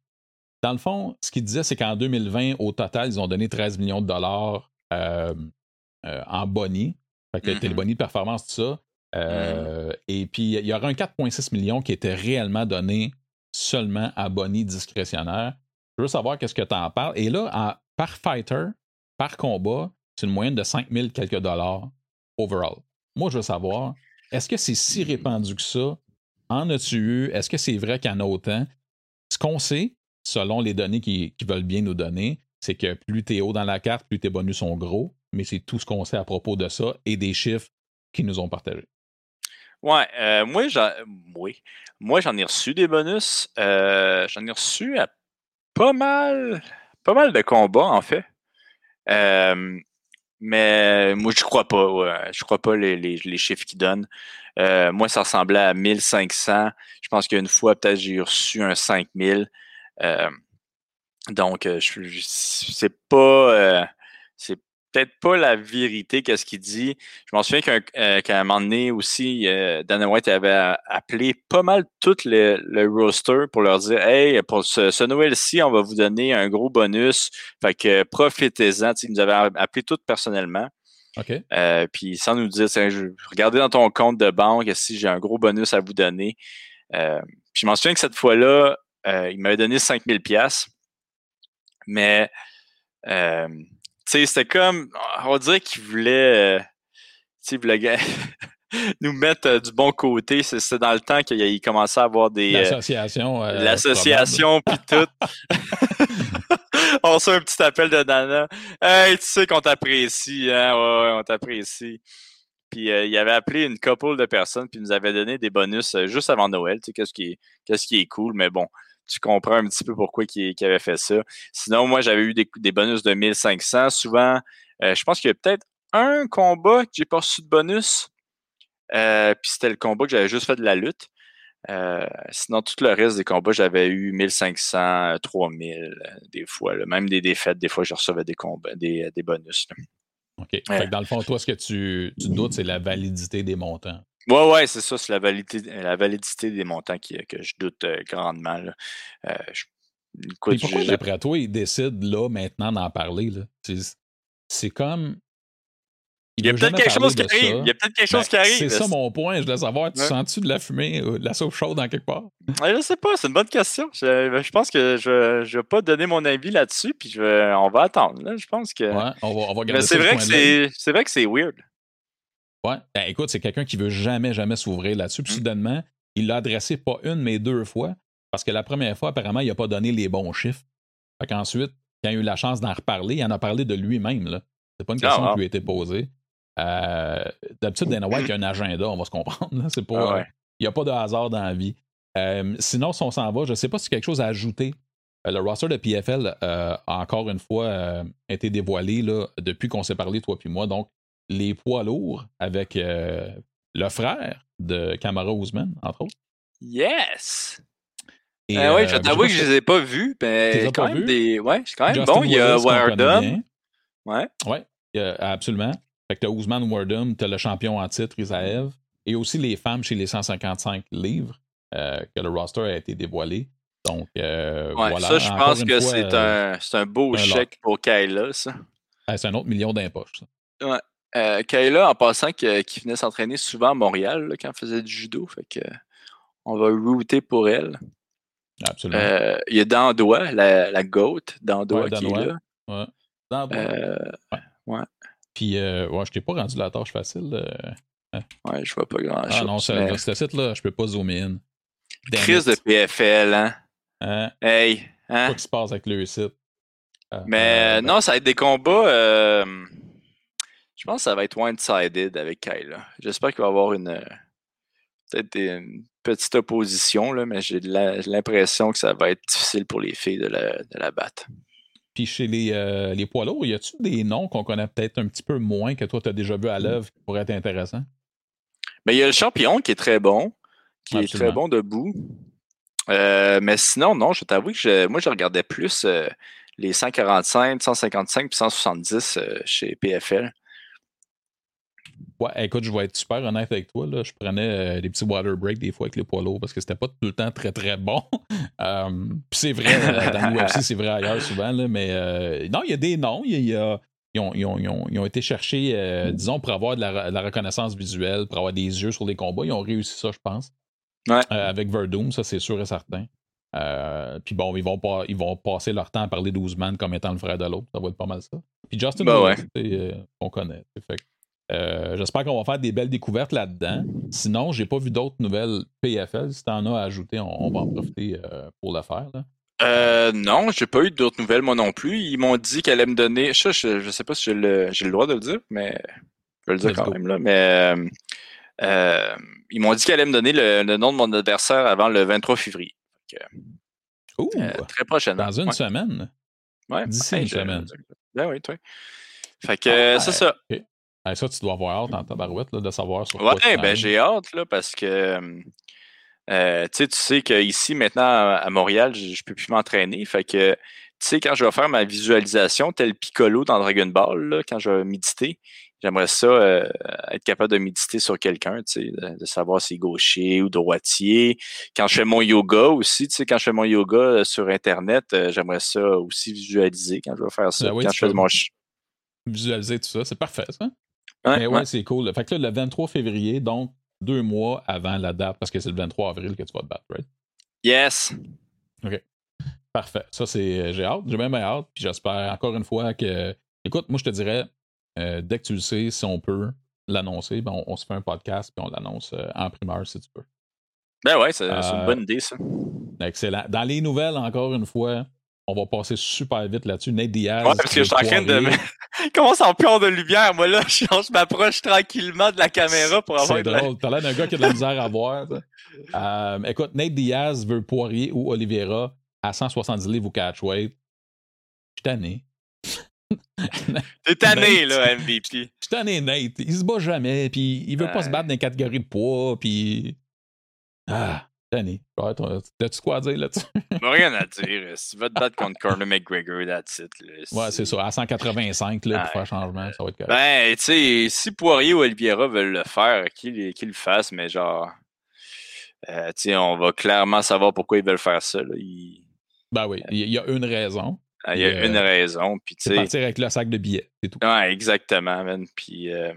dans le fond, ce qu'il disait, c'est qu'en 2020, au total, ils ont donné 13 millions de dollars euh, euh, en boni. Fait que mm de performance, tout ça. Mm-hmm. Et puis, il y aura un 4,6 millions qui était réellement donné seulement à boni discrétionnaire. Je veux savoir qu'est-ce que tu en parles. Et là, par fighter, par combat, c'est une moyenne de 5 000 quelques dollars overall. Moi, je veux savoir, est-ce que c'est si répandu que ça? En as-tu eu? Est-ce que c'est vrai qu'il y en a autant? Ce qu'on sait, selon les données qu'ils veulent bien nous donner, c'est que plus t'es haut dans la carte, plus tes bonus sont gros, mais c'est tout ce qu'on sait à propos de ça et des chiffres qu'ils nous ont partagés. Ouais, euh, moi, j'en, oui. moi, j'en ai reçu des bonus. Euh, j'en ai reçu à pas mal, pas mal de combats, en fait. Euh, mais moi, je crois pas. Ouais. Je crois pas les, les, les chiffres qu'ils donnent. Euh, moi, ça ressemblait à 1500. Je pense qu'une fois, peut-être, j'ai reçu un 5000. Euh, donc, euh, c'est pas. c'est peut-être pas la vérité qu'est-ce qu'il dit. Je m'en souviens qu'à un, moment donné aussi, Dana White avait appelé pas mal tout le, le roster pour leur dire Hey, pour ce, Noël-ci, on va vous donner un gros bonus. Fait que profitez-en. Ils nous avaient appelé tout personnellement. Euh, puis sans nous dire, regardez dans ton compte de banque si j'ai un gros bonus à vous donner. Euh, puis je m'en souviens que cette fois-là, euh, il m'avait donné 5000 pièces. Mais euh, c'était comme, on va dire qu'il voulait, tu sais, <laughs> nous mettre du bon côté. C'était dans le temps qu'il commençait à avoir des. L'association. L'association, puis tout. <laughs> on reçoit un petit appel de Dana. Hey, tu sais qu'on t'apprécie, hein? Ouais, on t'apprécie. Puis euh, il avait appelé une couple de personnes, puis nous avait donné des bonus euh, juste avant Noël. Tu sais, qu'est-ce qui, est, qu'est-ce qui est cool, mais bon, tu comprends un petit peu pourquoi il, avait fait ça. Sinon, moi, j'avais eu des, des bonus de 1500. Souvent, euh, je pense qu'il y a peut-être un combat que j'ai pas reçu de bonus. puis c'était le combat que j'avais juste fait de la lutte. Euh, sinon, tout le reste des combats, j'avais eu 1500, 3000 euh, des fois. Même des défaites, des fois, je recevais des, combats, des, euh, des bonus. OK. dans le fond, toi, ce que tu, doutes, c'est la validité des montants. Oui, ouais, c'est ça, c'est la validité, la validité des montants qui, que je doute grandement. pourquoi, d'après toi, ils décident là, maintenant, d'en parler? C'est comme il y a peut-être quelque chose qui arrive. Il y a peut-être quelque chose qui arrive. C'est ça mon point. Je voulais savoir, tu sens-tu de la fumée ou de la sauce chaude dans quelque part? Je ne sais pas, c'est une bonne question. Je, pense que je ne vais pas donner mon avis là-dessus, puis je on va attendre. je pense que. Ouais, on va, on va Mais c'est vrai, que vrai que c'est weird. Ouais. Ben, écoute, c'est quelqu'un qui veut jamais, jamais s'ouvrir là-dessus. Puis mm. soudainement, il l'a adressé pas une, mais deux fois. Parce que la première fois, apparemment, il n'a pas donné les bons chiffres. Fait qu'ensuite, quand il a eu la chance d'en reparler, il en a parlé de lui-même. C'est pas une question ah, qui lui a été posée. Euh, d'habitude, Dana White, il y a un agenda, on va se comprendre. C'est pas, ah Il n'y a pas de hasard dans la vie. Euh, sinon, si on s'en va, je ne sais pas si quelque chose à ajouter. Euh, le roster de PFL a encore une fois été dévoilé là, depuis qu'on s'est parlé, toi puis moi. Donc, les poids lourds avec le frère de Camara Ousmane, entre autres. Yes! oui, je t'avoue que je ne les ai pas vus. Mais quand même des. Ouais, c'est quand même bon. il y a Wardum. Ouais. Ouais, absolument. Fait que tu as Ousmane Wardum, tu as le champion en titre, Isaev, et aussi les femmes chez les 155 livres euh, que le roster a été dévoilé. Donc, euh, voilà. Ça, je pense que c'est un, un, beau chèque pour Kayla, ça. c'est un autre million d'impoches, ça. Ouais. Euh, Kayla, en passant, qui, venait s'entraîner souvent à Montréal quand elle faisait du judo. Fait que on va router pour elle. Absolument. Euh, il y a Dandois, la, la GOAT, Dandois qui est là. Ouais. Dandois. ouais. Puis, euh, ouais, je t'ai pas rendu la tâche facile. Euh, hein. Ouais, je vois pas grand-chose. Ah non, mais... ce site-là, je peux pas zoomer in. Crise de PFL, hein? hein? Hey, hein? Quoi qui se passe avec le site. Euh, mais euh, non, ça va être des combats. Je pense que ça va être one-sided avec Kyle. J'espère qu'il va y avoir une. Peut-être une petite opposition, là, mais j'ai l'impression que ça va être difficile pour les filles de la, de la battre. Puis chez les, euh, les poids lourds, y a-tu des noms qu'on connaît peut-être un petit peu moins que toi, tu as déjà vu à mmh. l'œuvre qui pourraient être intéressants? Mais il y a le champion qui est très bon, qui est très bon debout. Euh, mais sinon, non, je t'avoue que moi, je regardais plus euh, les 145, 155 puis 170 chez PFL. Ouais, écoute, je vais être super honnête avec toi. Là. Je prenais des petits water breaks des fois avec les poids lourds parce que c'était pas tout le temps très très bon. <laughs> Puis c'est vrai, dans l'UFC, c'est vrai ailleurs souvent, là, mais non, il y a des noms. Il y a, ils ont, ils, ont, ils, ont, été cherchés, disons, pour avoir de la, reconnaissance visuelle, pour avoir des yeux sur les combats. Ils ont réussi ça, je pense. Ouais. avec Verdum, ça c'est sûr et certain. Euh, puis bon, ils vont, pas, ils vont passer leur temps à parler d'Ousmane comme étant le frère de l'autre. Ça va être pas mal ça. Puis Justin, euh, on connaît. Euh, j'espère qu'on va faire des belles découvertes là-dedans. Sinon, j'ai pas vu d'autres nouvelles PFL. Si t'en as à ajouter, on, va en profiter pour le faire. Là. Euh, non, j'ai pas eu d'autres nouvelles moi non plus. Ils m'ont dit qu'elle allait me donner. Je, je, sais pas si j'ai le, le, droit de le dire, mais je vais le dire quand même là. Mais ils m'ont dit qu'elle allait me donner le, nom de mon adversaire avant le 23 février. Ouh, euh, très prochainement. Dans une semaine? Ouais. D'ici une semaine. Ben oui, toi. Fait que c'est ça. Ça, tu dois avoir hâte dans ta barouette là, de savoir sur quoi. Ouais, ben j'ai hâte là, parce que euh, tu sais qu'ici, maintenant, à, Montréal, je, ne peux plus m'entraîner. Fait que tu sais, quand je vais faire ma visualisation, tel Piccolo dans Dragon Ball, là, quand je vais méditer, j'aimerais ça euh, être capable de méditer sur quelqu'un, tu sais, de, savoir si gaucher ou droitier. Quand je fais mon yoga aussi, tu sais, quand je fais mon yoga euh, sur Internet, euh, j'aimerais ça aussi visualiser quand je vais faire ça. Ben quand je fais mon Visualiser tout ça, c'est parfait, ça. Ouais, ouais, c'est cool. Fait que là, le 23 février, donc deux mois avant la date, parce que c'est le 23 avril que tu vas te battre, right? Yes. OK. Parfait. Ça, c'est. J'ai hâte. J'ai même hâte. Puis j'espère encore une fois que. Écoute, moi, je te dirais, euh, dès que tu le sais, si on peut l'annoncer, ben on, se fait un podcast puis on l'annonce euh, en primeur si tu peux. Ben ouais, c'est une bonne idée, ça. Excellent. Dans les nouvelles, encore une fois, on va passer super vite là-dessus. Nate Diaz. Ouais, parce que je suis en train de. <laughs> Il commence en pion de lumière, moi là. <laughs> Je, m'approche tranquillement de la caméra pour avoir. C'est drôle. T'as l'air d'un gars qui a de la misère à <laughs> voir. Euh, écoute, Nate Diaz veut Poirier ou Oliveira à 170 livres ou catchweight. Je suis tanné. T'es tanné, là, MVP. Je suis tanné, Nate. Il se bat jamais, puis il veut pas se battre dans les catégories de poids, puis. Ah, tanné. T'as-tu quoi à dire là-dessus? <laughs> rien à dire. Si tu vas te battre contre Conor McGregor, that's it. Ouais, c'est ça. À 185, là, pour faire changement, ça va être correct. Ben, tu sais, si Poirier ou Oliviera veulent le faire, qu'ils le fassent, mais genre. Euh, tu sais, on va clairement savoir pourquoi ils veulent faire ça. Là. Ben oui, il y a une raison. Ah, il y a une euh, raison. C'est partir avec le sac de billets, c'est tout. Ouais, exactement, man. Puis, euh,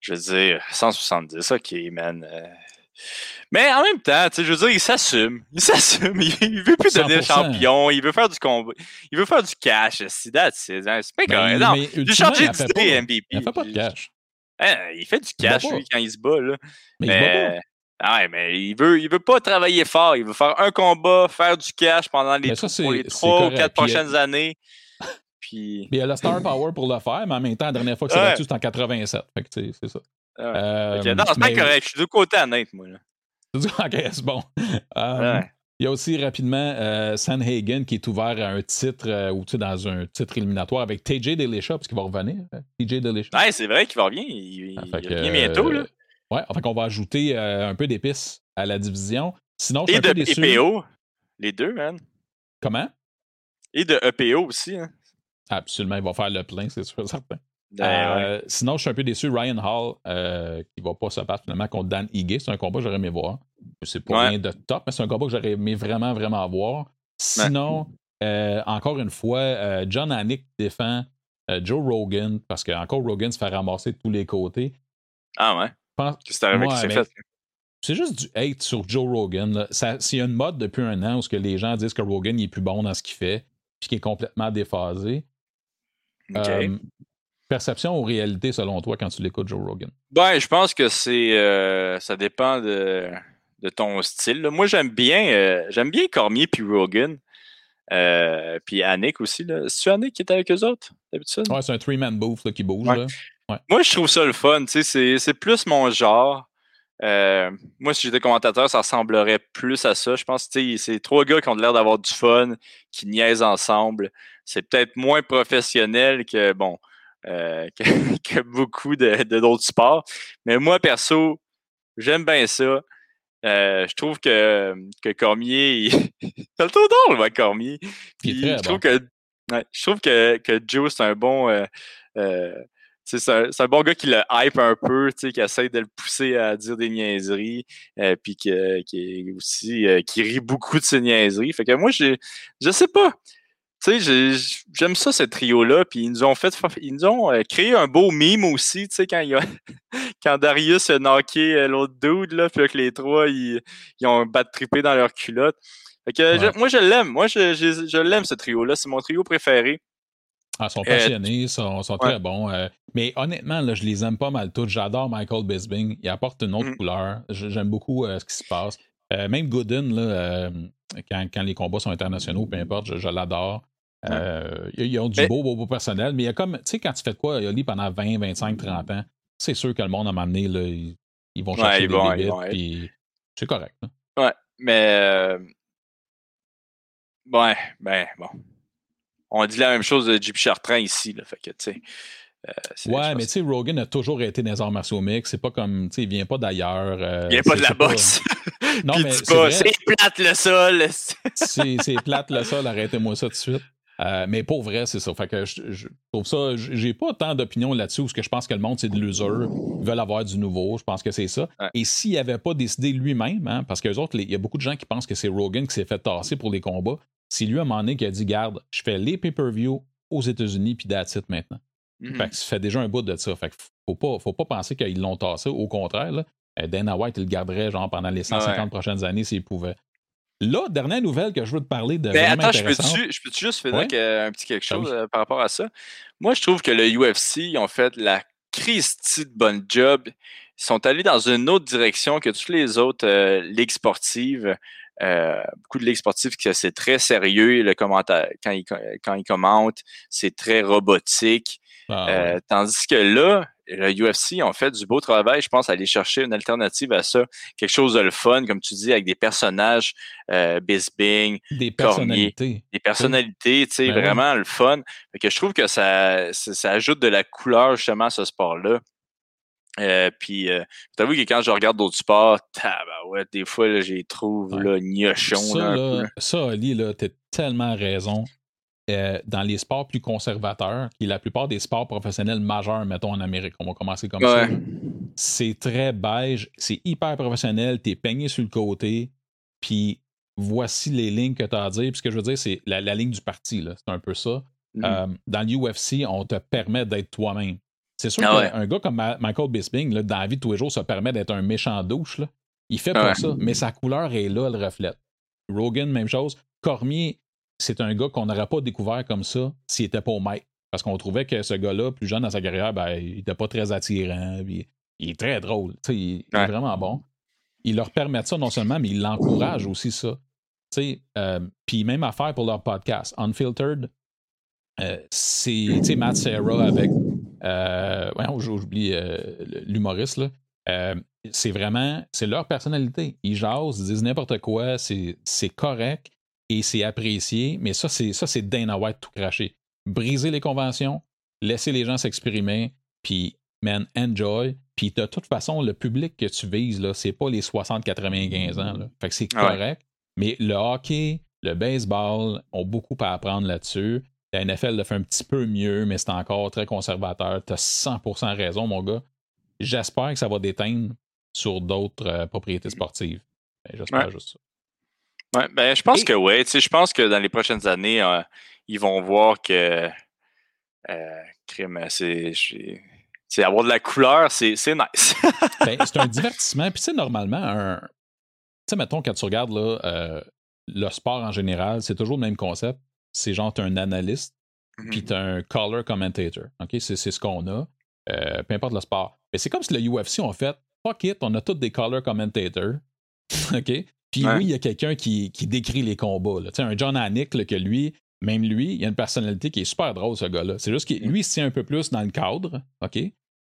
je veux dire, 170, ok, man. Euh. Mais en même temps, je veux dire, il s'assume. Il s'assume. <laughs> Il, veut plus devenir champion. Il veut faire du combat. Il veut faire du cash. C'est hein, c'est pas ben, correct. Non, j'ai changé d'idée, MVP. Il fait pas de cash. Hein, il fait du cash, lui, quand il se bat. Là. Mais, mais il se bat pas. Ah ouais, mais il veut, il veut pas travailler fort. Il veut faire un combat, faire du cash pendant les, trois ou quatre prochaines années. Puis... il a la star power pour le faire, mais en même temps, la dernière fois que c'est là-dessus, c'était en 87. Fait que c'est ça. Euh, non, c'est pas correct. Je suis de côté honnête, moi. Là. <laughs> ok, c'est bon. Euh, il y a aussi rapidement euh, Sanhagen qui est ouvert à un titre euh, ou tu sais, dans un titre éliminatoire avec TJ Delisha, parce qu'il va revenir. TJ Delisha. Ouais, c'est vrai qu'il va revenir. Il, ah, il bientôt. Là. Ouais, enfin qu'on va ajouter euh, un peu d'épices à la division. Sinon, je suis Et de EPO. Les deux, man. Comment? Et de EPO aussi. Hein. Absolument, il va faire le plein, c'est sûr, certain. Ben, euh, sinon, je suis un peu déçu. Ryan Hall, euh, qui va pas se battre finalement contre Dan Higgy. C'est un combat que j'aurais aimé voir. C'est pas rien de top, mais c'est un combat que j'aurais aimé vraiment, vraiment voir. Sinon, encore une fois, John Anik défend Joe Rogan, parce que encore Rogan se fait ramasser de tous les côtés. Ah ouais? c'est juste du hate sur Joe Rogan. C'est une mode depuis un an où que les gens disent que Rogan est plus bon dans ce qu'il fait, puis qu'il est complètement déphasé. Euh, perception ou réalité selon toi quand tu l'écoutes Joe Rogan? Ben, je pense que c'est euh, ça dépend de, ton style. Moi, j'aime bien euh, j'aime bien Cormier puis Rogan. puis Annick aussi. C'est-tu Annick qui est avec eux autres d'habitude? Ouais, c'est un three-man booth qui bouge. Là. Moi, je trouve ça le fun. C'est plus mon genre. Euh, moi, si j'étais commentateur, ça ressemblerait plus à ça. Je pense que c'est trois gars qui ont l'air d'avoir du fun, qui niaisent ensemble. C'est peut-être moins professionnel que bon euh, <laughs> que, beaucoup de d'autres sports. Mais moi, perso, j'aime bien ça. Euh, je trouve que, que Cormier, <laughs> c'est le drôle, moi, Cormier. je, trouve que, je trouve que, que Joe, c'est un bon c'est un, un, bon gars qui le hype un peu, qui essaie de le pousser à dire des niaiseries, euh, puis qui est aussi euh, qui rit beaucoup de ses niaiseries. Fait que moi, j'ai, je sais pas. Tu sais, j'aime ça, ce trio-là. Puis ils nous ont fait, ils nous ont euh, créé un beau mime aussi, tu sais, quand, il a, <laughs> quand Darius a knocké l'autre dude, là, puis que les trois, ils, ils ont battu trippé dans leur culotte. Fait que moi, je l'aime. Moi, je, je, je l'aime, ce trio-là. C'est mon trio préféré. Ah, ils sont passionnés, ils sont, sont très bons. Euh, mais honnêtement, là, je les aime pas mal tous. J'adore Michael Bisbing. Il apporte une autre mm. couleur. J'aime beaucoup euh, ce qui se passe. Euh, même Gooden, là, quand, quand, les combats sont internationaux, peu importe, je, l'adore. Ils ont du beau, beau, beau personnel. Mais il y a comme, tu sais, quand tu fais de quoi, Oli, pendant 20, 25, 30 ans, c'est sûr que le monde, à un moment donné, là, ils, vont chercher des limites. C'est correct. Ouais, mais. Ouais, ben, bon on dit la même chose de JP Chartrand ici. Là, fait que, tu sais. Euh, ouais, mais tu sais, Rogan a toujours été dans les arts martiaux mix. C'est pas comme, tu sais, il vient pas d'ailleurs. Euh, il vient pas de la boxe. non, mais c'est plate le sol. c'est plate le sol, arrêtez-moi ça tout de suite. Euh, mais pour vrai, c'est ça. Fait que je, trouve ça, j'ai pas tant d'opinion là-dessus parce que je pense que le monde, c'est de l'usure. Ils veulent avoir du nouveau. Je pense que c'est ça. Et s'il avait pas décidé lui-même, hein, parce que autres, il y a beaucoup de gens qui pensent que c'est Rogan qui s'est fait tasser pour les combats. C'est lui, à un moment donné, qui a dit Garde, je fais les pay-per-view aux États-Unis, puis that's it maintenant. Fait mm-hmm. que ça fait déjà un bout de ça. Fait que faut pas, faut pas penser qu'ils l'ont tassé. Au contraire, là, euh, Dana White, il le garderait genre pendant les 150 prochaines années s'il pouvait. Là, dernière nouvelle que je veux te parler de. Ben, attends, je peux-tu, peux juste faire un petit quelque ben chose euh, par rapport à ça? Moi, je trouve que le UFC, ils ont fait la Christie de bonne job. Ils sont allés dans une autre direction que toutes les autres euh, ligues sportives. Euh, beaucoup de ligues sportives c'est très sérieux le commentaire quand ils quand ils commentent, c'est très robotique. Ah, euh, tandis que là, le UFC ont fait du beau travail, je pense, à aller chercher une alternative à ça, quelque chose de le fun, comme tu dis, avec des personnages, euh, Bisbing, des personnalités, des personnalités, tu sais, ben vraiment le fun. que je trouve que ça, ça, ajoute de la couleur justement à ce sport-là. Euh, puis, euh, vu que quand je regarde d'autres sports, ouais, des fois, j'ai trouve ouais. là, gnochon. Ça, là, ça Ali, là, t'as tellement raison. Euh, dans les sports plus conservateurs, qui est la plupart des sports professionnels majeurs, mettons en Amérique, on va commencer comme ça, c'est très beige, c'est hyper professionnel, t'es peigné sur le côté, puis voici les lignes que tu as à dire. Puis ce que je veux dire, c'est la, ligne du parti, c'est un peu ça. Mm-hmm. Euh, dans l'UFC, on te permet d'être toi-même. C'est sûr ah qu'un gars comme Michael Bisping, là, dans la vie de tous les jours, ça permet d'être un méchant douche. Là. Il fait pas ça, mais sa couleur est là, elle reflète. Rogan, même chose. Cormier, c'est un gars qu'on n'aurait pas découvert comme ça s'il n'était pas au maître. Parce qu'on trouvait que ce gars-là, plus jeune dans sa carrière, ben, il n'était pas très attirant. il est très drôle. Il, est vraiment bon. Il leur permet ça non seulement, mais il l'encourage aussi ça. Euh, puis même affaire pour leur podcast. Unfiltered, euh, c'est Matt Serra avec euh, j'oublie l'humoriste, c'est vraiment, c'est leur personnalité. Ils jasent, ils disent n'importe quoi, c'est correct et c'est apprécié, mais ça, c'est ça, c'est Dana White tout craché. Briser les conventions, laisser les gens s'exprimer, puis, man, enjoy. Puis, de toute façon, le public que tu vises, là, c'est pas les 60-95 ans. Là. Fait que c'est correct. Mais le hockey, le baseball ont beaucoup à apprendre là-dessus. La NFL le fait un petit peu mieux, mais c'est encore très conservateur. Tu as 100% raison, mon gars. J'espère que ça va déteindre sur d'autres euh, propriétés sportives. Ben, j'espère juste ça. Ouais, ben, je pense que oui. Je pense que dans les prochaines années, euh, ils vont voir que euh, c'est. avoir de la couleur, c'est nice. <laughs> ben, c'est un divertissement. Puis, c'est normalement, un. Tu sais, mettons, quand tu regardes là, euh, le sport en général, c'est toujours le même concept c'est genre, tu un analyste, puis tu un color commentator. OK? C'est, ce qu'on a. Euh, peu importe le sport. Mais c'est comme si le UFC ont fait fuck it, on a tous des color commentators. <laughs> OK? Puis oui, il y a quelqu'un qui, qui, décrit les combats. Tu sais, un John Anik, que lui, même lui, il a une personnalité qui est super drôle, ce gars-là. C'est juste que lui, il se tient un peu plus dans le cadre, OK?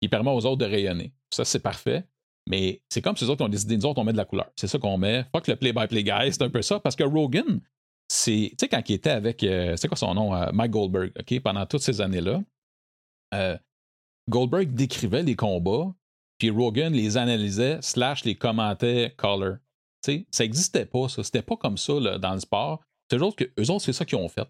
Il permet aux autres de rayonner. Ça, c'est parfait. Mais c'est comme si les autres ont décidé, nous autres, on met de la couleur. C'est ça qu'on met. Fuck le play-by-play guy, c'est un peu ça. Parce que Rogan, c'est, tu sais, quand il était avec, euh, c'est quoi son nom, euh, Mike Goldberg, OK, pendant toutes ces années-là, euh, Goldberg décrivait les combats, puis Rogan les analysait, slash les commentait color. Ça n'existait pas, ça. C'était pas comme ça là, dans le sport. C'est juste que eux autres, c'est ça qu'ils ont fait.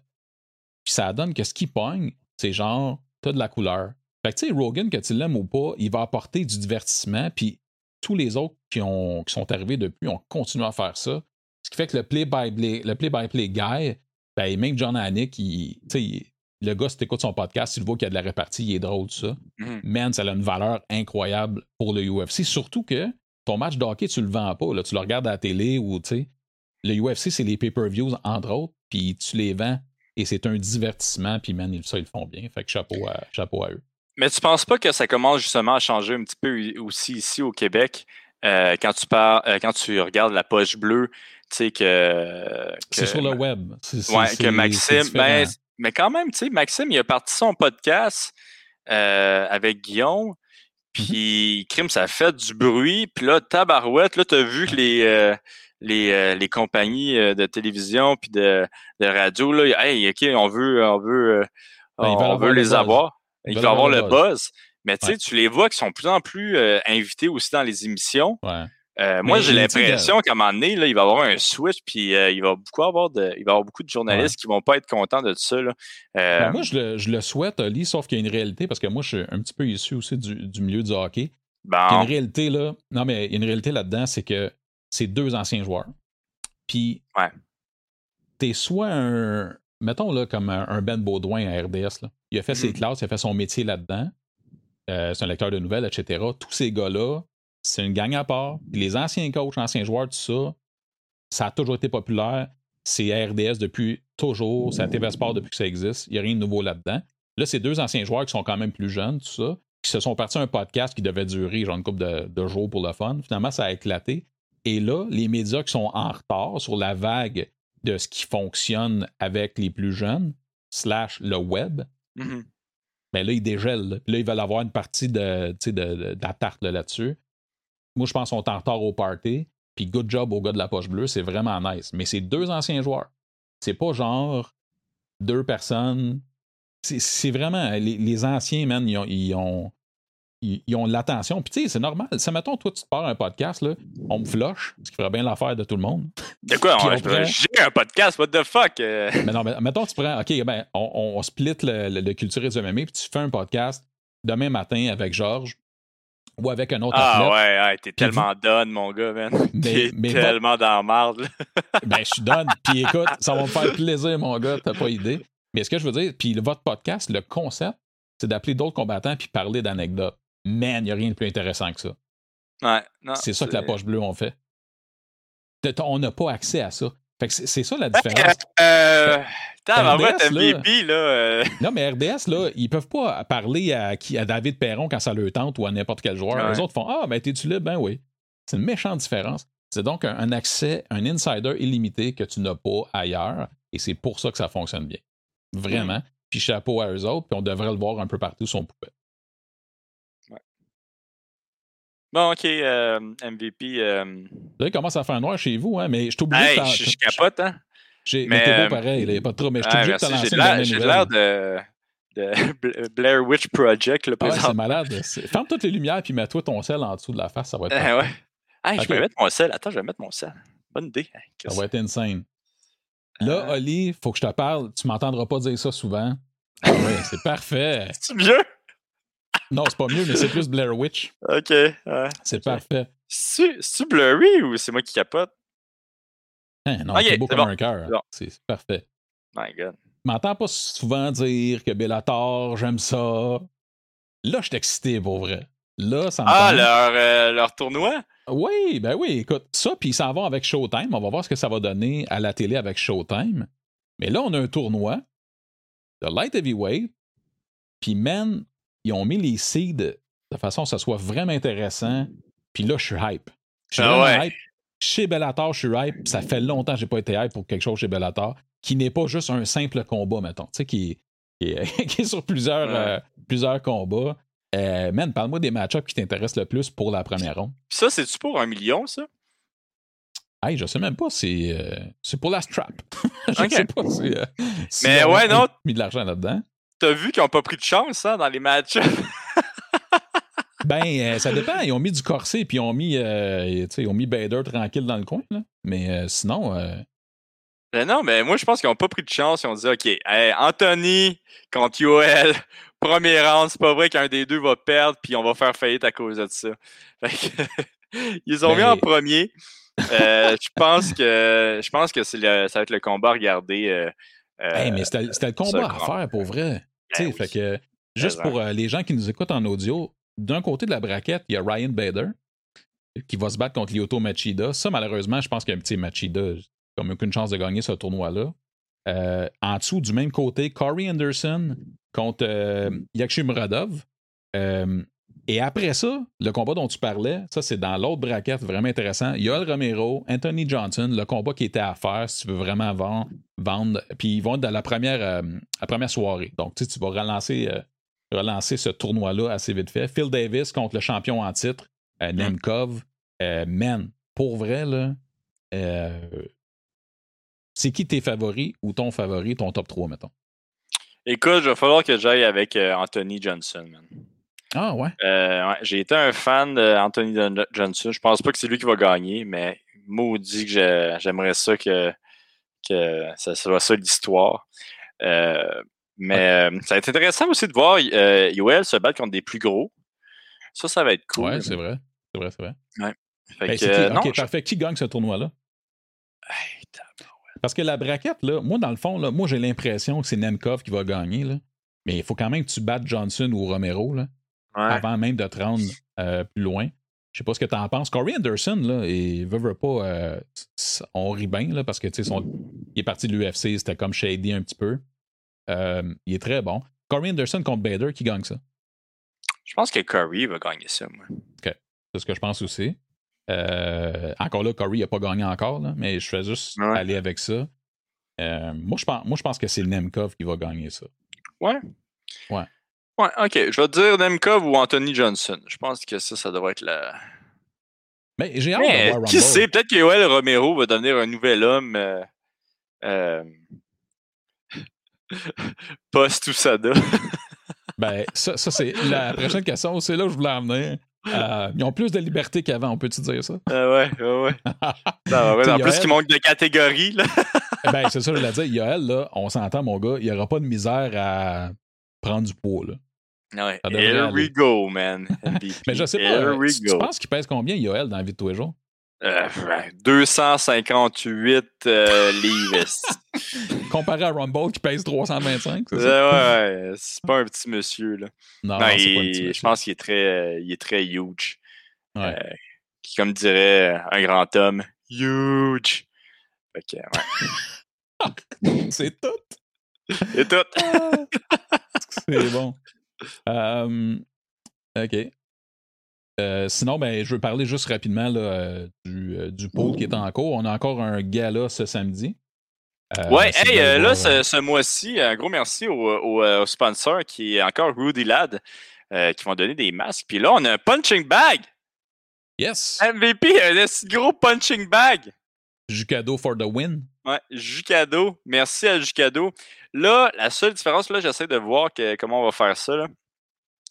Puis ça donne que ce qui pogne, c'est genre, t'as de la couleur. Fait que tu sais, Rogan, que tu l'aimes ou pas, il va apporter du divertissement, puis tous les autres qui, ont, qui sont arrivés depuis ont continué à faire ça. Ce qui fait que le play-by-play le play, -by -play guy, ben, même John Hannick, il, le gars, si tu écoutes son podcast, tu le vois qu'il y a de la répartie, il est drôle, tout ça. Mhm. Man, ça a une valeur incroyable pour le UFC. Surtout que ton match de hockey, tu le vends pas. Là. Tu le regardes à la télé ou, tu sais, le UFC, c'est les pay-per-views, entre autres, puis tu les vends et c'est un divertissement, puis man, ça, ils le font bien. Fait que chapeau à, chapeau à eux. Mais tu penses pas que ça commence justement à changer un petit peu aussi ici au Québec euh, quand tu parles, euh, quand tu regardes la poche bleue, tu sais que, c'est sur le web. ouais, que Maxime, ben, mais quand même, tu sais, Maxime, il a parti son podcast euh, avec Guillaume. Mm-hmm. Puis, crime, ça fait du bruit. Puis là, tabarouette, là, tu as vu que les, les, les compagnies de télévision puis de, de radio, là, hey, OK, on veut, on veut, ben, on veut les avoir. Ils veulent avoir le buzz. Mais tu sais, tu les vois qui sont de plus en plus euh, invités aussi dans les émissions. Euh, moi, j'ai l'impression qu'à un moment donné, là, il va y avoir un switch, puis euh, il va beaucoup avoir de, il va avoir beaucoup de journalistes qui vont pas être contents de ça. Là. Ben, moi, je le, je le, souhaite, Ali, sauf qu'il y a une réalité, parce que moi, je suis un petit peu issu aussi du, du milieu du hockey. Il y a une réalité là. Non, mais il y a une réalité là-dedans, c'est que c'est deux anciens joueurs. Puis, ouais. t'es soit un, mettons là, comme un, Ben Baudouin à RDS. Là. Il a fait ses mm-hmm. classes, il a fait son métier là-dedans. Euh, c'est un lecteur de nouvelles, etc. Tous ces gars-là, c'est une gang à part. Puis les anciens coachs, anciens joueurs, tout ça, ça a toujours été populaire. C'est RDS depuis toujours. C'est à TV Sport depuis que ça existe. Il n'y a rien de nouveau là-dedans. Là, c'est deux anciens joueurs qui sont quand même plus jeunes, tout ça, qui se sont partis à un podcast qui devait durer genre une couple de, de jours pour le fun. Finalement, ça a éclaté. Et là, les médias qui sont en retard sur la vague de ce qui fonctionne avec les plus jeunes, slash le web, mm ben là, ils dégèlent. Là, ils veulent avoir une partie de, de, de, la tarte là-dessus. Moi, je pense qu'on est en retard au party. Puis good job au gars de la poche bleue, c'est vraiment nice. Mais c'est deux anciens joueurs. C'est pas genre deux personnes. C'est vraiment. Les, les, anciens, man, ils ont, ils, ont l'attention. Puis tu sais, c'est normal. Ça, mettons, toi, tu te pars un podcast, là, on me flush, ce qui ferait bien l'affaire de tout le monde. De quoi? J'ai un podcast, what the fuck? <laughs> Mais non, mais mettons, tu prends, OK, ben, on, on split le, le, le culture du MMA, puis tu fais un podcast demain matin avec Georges ou avec un autre ah, ouais, ouais t'es tellement done, mon gars, man. <laughs> T'es tellement dans la marde. <laughs> ben, je suis done. Puis écoute, ça va me faire plaisir, mon gars, t'as pas idée. Mais ce que je veux dire, puis votre podcast, le concept, c'est d'appeler d'autres combattants puis parler d'anecdotes man, il n'y a rien de plus intéressant que ça. Ouais, c'est ça que la poche bleue on fait. On n'a pas accès à ça. Fait que c'est ça la différence. Euh, RDS, MVP, là. Euh. <laughs> Non, mais RDS, là, ils peuvent pas parler à, à David Perron quand ça le tente ou à n'importe quel joueur. Les autres font Ah, ben t'es-tu libre? Ben oui. C'est une méchante différence. C'est donc un, accès, un insider illimité que tu n'as pas ailleurs. Et c'est pour ça que ça fonctionne bien. Vraiment. Mm. Puis chapeau à eux autres, puis on devrait le voir un peu partout sur son poupée. Bon, OK, euh, MVP. Euh... Là, il commence à faire noir chez vous, hein, mais je t'oublie. Hey, je, je capote, hein. J'ai, mais t'es beau euh, pareil, il n'y a pas de trop, mais je t'oublie de lancer une J'ai l'air de, de <laughs> Blair Witch Project, le ah c'est malade. Ferme toutes les lumières puis mets-toi ton sel en dessous de la face, ça va être. Ah ouais. Je vais mettre mon sel. Attends, je vais mettre mon sel. Bonne idée. ça va être insane. Là, euh... Oli, il faut que je te parle. Tu m'entendras pas dire ça souvent. Ah oui, c'est <laughs> parfait. C'est mieux? Non, c'est pas mieux, mais c'est plus Blair Witch. OK. Ouais. C'est parfait. C'est-tu blurry ou c'est moi qui capote? Hein, non, c'est beau comme un cœur. C'est parfait. My God. Je m'entends pas souvent dire que Bellator, j'aime ça. Là, je suis excité pour vrai. Là, ça me Ah, leur, euh, leur tournoi? Oui, ben oui, écoute, ça, puis ils s'en vont avec Showtime. On va voir ce que ça va donner à la télé avec Showtime. Mais là, on a un tournoi de Light Heavyweight. Puis, man, ils ont mis les seeds de façon que ça soit vraiment intéressant. Puis là, je suis hype. Je suis ah hype. Chez Bellator, je suis hype. Ça fait longtemps que j'ai pas été hype pour quelque chose chez Bellator qui n'est pas juste un simple combat, mettons. Tu sais, qui, est <laughs> sur plusieurs, euh, plusieurs combats. Euh, man, parle-moi des match-ups qui t'intéressent le plus pour la première ronde. Ça, c'est-tu pour un million, ça? Hey, je sais même pas, c'est euh, pour la strap. <laughs> je sais pas si, Mais ouais, non. mis de l'argent là-dedans t'as vu qu'ils n'ont pas pris de chance hein, dans les matchs? <laughs> ben, euh, ça dépend. Ils ont mis du corset puis ils ont mis, euh, ils ont mis Bader tranquille dans le coin. Là. Mais euh, sinon. Ben non, mais moi, je pense qu'ils n'ont pas pris de chance. Ils ont dit OK, Anthony contre Yoel <laughs> premier round, c'est pas vrai qu'un des deux va perdre, puis on va faire faillite à cause de ça. <laughs> ils ont mis en premier. Je pense que je pense que ça va être le combat à regarder. Mais c'était le combat à faire pour vrai. Fait que, juste pour les gens qui nous écoutent en audio, d'un côté de la braquette, il y a Ryan Bader qui va se battre contre Lyoto Machida. Ça, malheureusement, je pense qu'un petit Machida n'a aucune chance de gagner ce tournoi-là. Euh, en dessous, du même côté, Corey Anderson contre euh, Yakshu Muradov. Euh, et après ça, le combat dont tu parlais, ça c'est dans l'autre braquette, vraiment intéressant. Yoel Romero, Anthony Johnson, le combat qui était à faire si tu veux vraiment vendre. vendre puis ils vont être dans la première, la première soirée. Donc tu, tu vas relancer, relancer ce tournoi-là assez vite fait. Phil Davis contre le champion en titre, mm. Nemkov. man, pour vrai, là, c'est qui tes favoris ou ton favori, ton top 3, mettons? Écoute, il va falloir que j'aille avec euh, Anthony Johnson, man. Ah ouais? Euh, ouais J'ai été un fan d'Anthony Johnson. Je pense pas que c'est lui qui va gagner, mais maudit que j'aimerais ça que, que ça soit ça l'histoire. Euh, mais ça va être intéressant aussi de voir Yoel se battre contre des plus gros. Ça, ça va être cool. Ouais, c'est vrai. C'est vrai, c'est vrai. Ouais. Ben, qui, ok, parfait. Qui gagne ce tournoi-là? Hey, parce que la braquette, là, moi, dans le fond, là, moi, j'ai l'impression que c'est Nemkov qui va gagner. Là. Mais il faut quand même que tu battes Johnson ou Romero là, avant même de te rendre euh, plus loin. Je sais pas ce que tu en penses. Corey Anderson, là, il veut, veut pas. Euh, on rit bien, là, parce que son, il est parti de l'UFC, c'était comme shady un petit peu. Euh, il est très bon. Corey Anderson contre Bader, qui gagne ça? Je pense que Corey va gagner ça, moi. OK. C'est ce que je pense aussi. Euh, encore là, Corey n'a pas gagné encore, mais je vais juste aller avec ça. Euh, moi, je pense, moi, je pense que c'est Nemkov qui va gagner ça. Ouais. Ouais. Ouais, ok. Je vais dire Nemkov ou Anthony Johnson. Je pense que ça, ça devrait être la. Mais j'ai hâte de voir Qui sait, peut-être que Yoel Romero va devenir un nouvel homme. Euh, <laughs> Post-Usada. ben, ça, ça c'est la prochaine question. C'est là où je voulais amener. Euh, ils ont plus de liberté qu'avant, on peut-tu dire ça? Euh, ouais, ouais, <laughs> ouais. en plus, il manque de catégorie. Là. Eh ben, c'est ça, je voulais dire. Yoel, là, on s'entend, mon gars, il n'y aura pas de misère à prendre du poids. Là. Ouais. Here we go, man. <laughs> Mais je sais pas, tu, penses qu'il pèse combien, Yoel, dans la vie de tous les jours? 258 euh, livres. <laughs> Comparé à Rumble qui pèse 325, c'est ça? <laughs> Ouais, c'est pas un petit monsieur. Là. Non, c'est pas un petit monsieur. Je pense qu'il est très, euh, il est très huge. Ouais. Euh, qui, comme dirait un grand homme, huge. Ok, ouais. c'est tout? C'est tout. c'est bon. Ok. Euh, sinon, ben, je veux parler juste rapidement là, euh, du, euh, du pôle qui est en cours. On a encore un gala ce samedi. ouais, hey, là, ce, mois-ci, un gros merci au, au, sponsor qui est encore Rudy Lad, qui vont donner des masques. Puis là, on a un punching bag. Yes. MVP, un gros punching bag. Jucado for the win. Ouais, Jucado. Merci à Jucado. Là, la seule différence, là, j'essaie de voir comment on va faire ça. Là.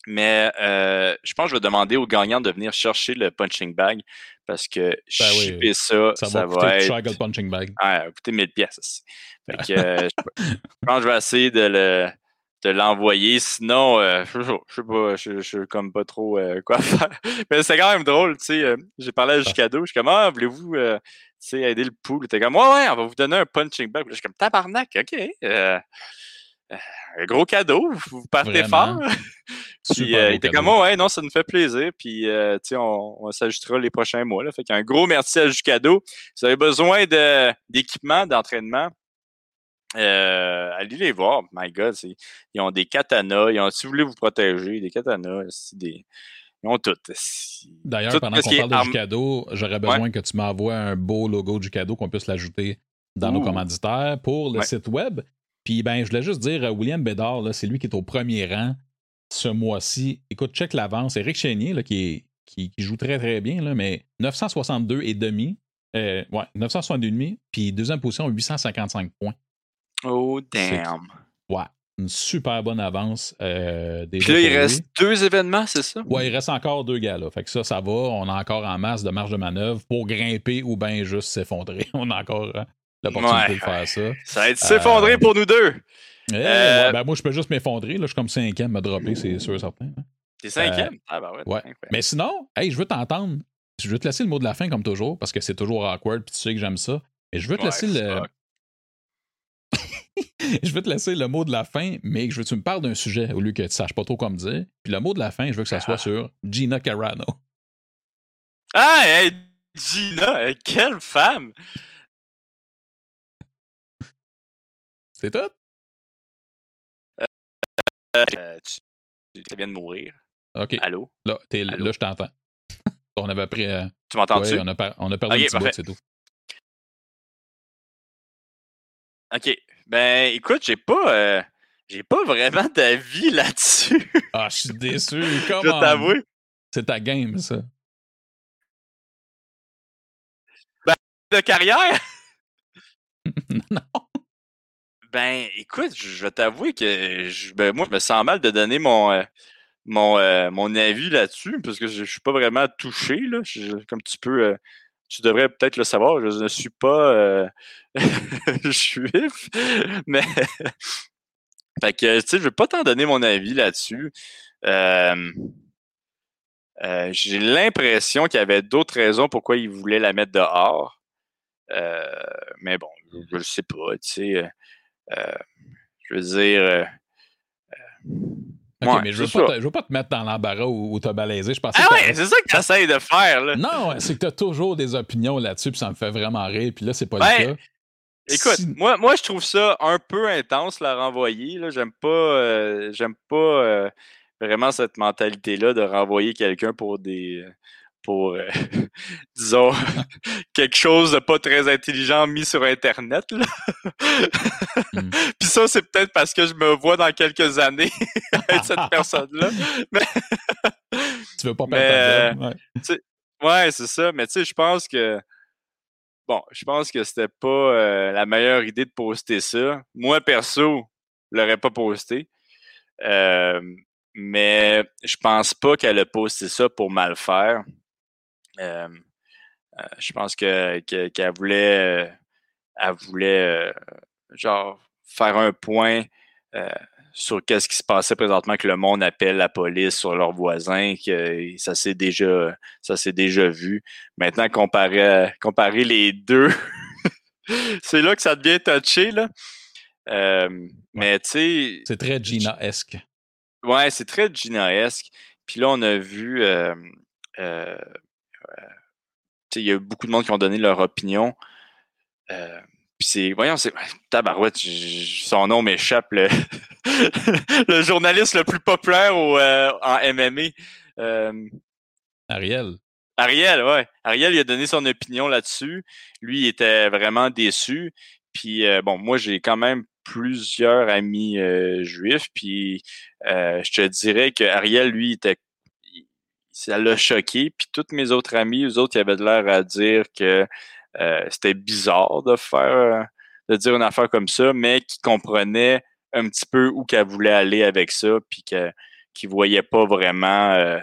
Mais euh, je pense que je vais demander aux gagnants de venir chercher le punching bag parce que ben ça, ça, va, être. punching bag. Ah, coûter 1000 pièces. Fait que, <laughs> euh, je pense que je vais essayer de le de l'envoyer. Sinon, euh, je, sais pas, je, je, comme pas trop euh, quoi <laughs> faire. Mais c'est quand même drôle, tu sais. Euh, j'ai parlé à. Juscado, je suis comme, ah, voulez-vous aider le pool? T'es comme, ouais, ouais, on va vous donner un punching bag. Je suis comme, tabarnak, ok. un gros cadeau, vous partez fort. <laughs> puis euh, il était comme, ouais, non, ça nous fait plaisir. Puis, euh, tu sais, on, on s'ajustera les prochains mois. Là. Fait qu'un gros merci à Jucado. Si vous avez besoin d'équipement, d'entraînement, euh, allez les voir. My God, ils ont des katanas. Ils ont, si vous voulez vous protéger, des katanas, des, ils ont tout. D'ailleurs, pendant qu'on parle de Jucado, j'aurais besoin que tu m'envoies un beau logo du cadeau qu'on puisse l'ajouter dans nos commanditaires pour le site web. Puis, ben, je voulais juste dire, euh, William Bédard, c'est lui qui est au premier rang ce mois-ci. Écoute, check l'avance. Eric Chénier, là, qui, qui, joue très, très bien, là, mais 962 et demi. Euh, ouais, 962 demi. Puis, deuxième position, 855 points. Oh, damn. Ouais, une super bonne avance. Euh, Puis là, il reste deux événements, c'est ça? Ouais, il reste encore deux gars là. Fait que ça, ça va. On a encore en masse de marge de manœuvre pour grimper ou bien juste s'effondrer. <laughs> On a encore l'opportunité de faire ça. Ça va être s'effondrer pour nous deux. Eh, Euh, ouais, ben, moi, je peux juste m'effondrer. Là. Je suis comme cinquième à dropper, c'est sûr certain. hein. T'es cinquième? ah, bah ouais. ouais. Mais sinon, hey, je veux t'entendre. Je veux te laisser le mot de la fin comme toujours, parce que c'est toujours awkward, puis tu sais que j'aime ça. Mais je veux te laisser le. <laughs> je veux te laisser le mot de la fin, mais je veux que tu me parles d'un sujet au lieu que tu saches pas trop quoi me dire. Puis le mot de la fin, je veux que ça soit Ah. sur Gina Carano. Ah, hey, Gina, euh, quelle femme! C'est tout? Euh, tu, tu viens de mourir. OK. Allô? Là, Allô? là je t'entends. <laughs> on avait pris. euh, Tu m'entends-tu? ouais, on, a per- on a perdu Ok, un petit bout, c'est tout. OK. Ben, écoute, j'ai pas, euh, j'ai pas vraiment <laughs> d'avis là-dessus. Ah, je suis déçu. je Comment? vais t'avouer. C'est ta game, ça. De carrière? <laughs> non. Ben, écoute, je je vais t'avouer que je, ben, moi, je me sens mal de donner mon, euh, mon, euh, mon avis là-dessus, parce que je, je suis pas vraiment touché, là. Je- comme tu peux, tu devrais peut-être le savoir, je ne suis pas euh, <laughs> juif, mais <laughs> fait que, tu sais, je vais pas t'en donner mon avis là-dessus. Euh, J'ai l'impression qu'il y avait d'autres raisons pourquoi il voulait la mettre dehors. Euh, mais bon, je, le sais pas, tu sais. je veux dire. Euh, OK, Ouais, mais je veux, pas te, je veux pas te mettre dans l'embarras ou, ou te balaisé. Je pensais Ah que ouais, c'est ça que tu essaies de faire, là. Non, c'est que t'as toujours des opinions là-dessus, puis ça me fait vraiment rire. Puis là, c'est pas le cas. Écoute, Si- moi, moi, je trouve ça un peu intense, la renvoyer. là. J'aime pas, euh, j'aime pas euh, vraiment cette mentalité-là de renvoyer quelqu'un pour des. Pour, euh, <laughs> disons, <laughs> quelque chose de pas très intelligent mis sur Internet. Là. Mm. <laughs> Puis ça, c'est peut-être parce que je me vois dans quelques années avec cette personne-là. tu veux pas Mais, perdre job. Ouais. Ouais, c'est ça. Mais tu sais, je pense que. Bon, je pense que c'était pas euh, la meilleure idée de poster ça. Moi, perso, je l'aurais pas posté. Euh, mais je pense pas qu'elle a posté ça pour mal faire. Je pense que que- qu'elle voulait, elle voulait genre faire un point sur qu'est-ce qui se passait présentement que le monde appelle la police sur leurs voisins, que ça s'est déjà ça s'est déjà vu. Maintenant comparer comparer les deux, <laughs> c'est là que ça devient touché là. Euh, Mais tu sais, C'est très Gina-esque. Ouais, c'est très Gina-esque. Puis là, on a vu. euh, euh, euh, il y a eu beaucoup de monde qui ont donné leur opinion. Euh, puis c'est. Voyons, c'est. Tabarouette, son nom m'échappe. Le, <laughs> le journaliste le plus populaire au, euh, en MMA. Euh, Ariel. Ariel, ouais. Ariel, il a donné son opinion là-dessus. Lui, il était vraiment déçu. Puis, euh, bon, moi, j'ai quand même plusieurs amis juifs. Puis, je te dirais que Ariel, lui, était, ça l'a choqué. Puis, tous mes autres amis, eux autres, ils avaient de l'air à dire que euh, c'était bizarre de faire, euh, de dire une affaire comme ça, mais qui comprenaient un petit peu où qu'elle voulait aller avec ça. Puis, que, qu'ils voyaient pas vraiment. euh,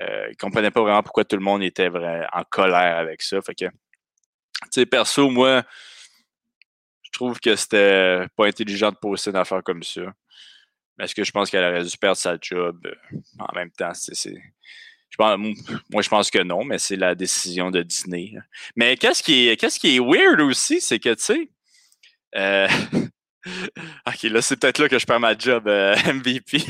euh, comprenaient pas vraiment pourquoi tout le monde était en colère avec ça. Fait que, tu sais, perso, moi, je trouve que c'était pas intelligent de poster une affaire comme ça. Est-ce que je pense qu'elle aurait dû perdre sa job euh, en même temps? C'est- je pense, moi, je pense que non, mais c'est la décision de Disney. Mais qu'est-ce qui est, qu'est-ce qui est weird aussi, c'est que, tu sais, euh, <laughs> ok, là, c'est peut-être là que je perds ma job euh, <laughs> MVP.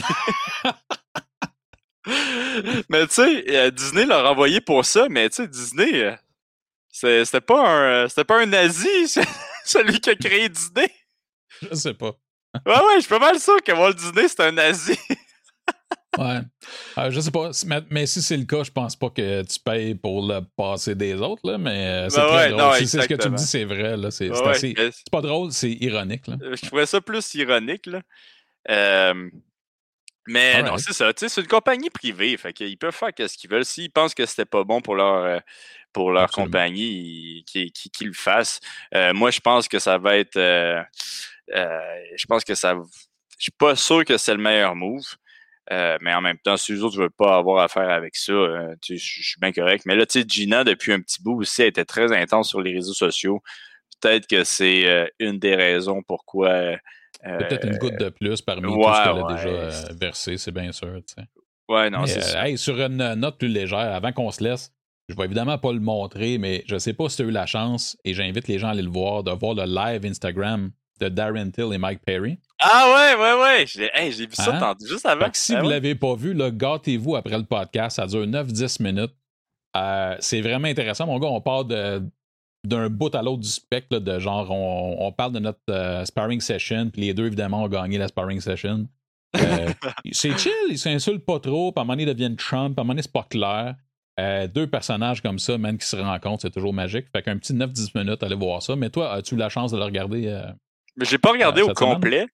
<laughs> mais tu sais, euh, Disney l'a renvoyé pour ça, mais tu sais, Disney, c'était pas un, c'était pas un nazi, celui qui a créé Disney. Je sais pas. Ouais, ouais, je suis pas mal sûr que Walt Disney, c'est un nazi. Ouais. Euh, je sais pas. Mais, mais si c'est le cas, je pense pas que tu payes pour le passé des autres, là, mais euh, c'est Ben très ouais, drôle. non, si c'est ce que tu me dis, c'est vrai. Là, c'est, c'est Ouais, assez- ouais, c'est pas drôle, c'est ironique. Là. euh, je trouvais ça plus ironique, là. Euh, mais non, c'est ça. C'est une compagnie privée. Fait qu'ils peuvent faire ce qu'ils veulent. S'ils pensent que c'était pas bon pour leur, pour leur Absolument. compagnie, ils- qu'ils le fassent. Euh, moi, je pense que ça va être. je pense que ça. Je suis pas sûr que c'est le meilleur move. Euh, mais en même temps, si les autres ne veulent pas avoir affaire avec ça, euh, je suis bien correct. Mais là, tu sais, Gina, depuis un petit bout aussi, elle était très intense sur les réseaux sociaux. Peut-être que c'est euh, une des raisons pourquoi Peut-être une goutte de plus parmi ouais, tout ce qu'elle a déjà versé, c'est bien sûr. Ouais, non, c'est hey, sur une note plus légère, avant qu'on se laisse, je vais évidemment pas le montrer, mais je sais pas si tu as eu la chance, et j'invite les gens à aller le voir, de voir le live Instagram de Darren Till et Mike Perry. Ah ouais, ouais, ouais. J'ai hey, vu ça Hein? tantôt, juste avant. Si Ah vous ouais. l'avez pas vu, gâtez-vous après le podcast. Ça dure 9-10 minutes. Euh, c'est vraiment intéressant. Mon gars, on part de- d'un bout à l'autre du spectre, là, de genre, on, on parle de notre euh, sparring session, puis les deux, évidemment, ont gagné la sparring session. Euh, <laughs> c'est chill, ils s'insultent pas trop, puis à un moment donné, ils deviennent Trump, puis à un moment donné, c'est pas clair. Euh, deux personnages comme ça, même qui se rencontrent, c'est toujours magique. Fait qu'un petit 9-10 minutes, allez voir ça. Mais toi, as-tu eu la chance de le regarder? Euh, Mais j'ai pas regardé Euh, au complet.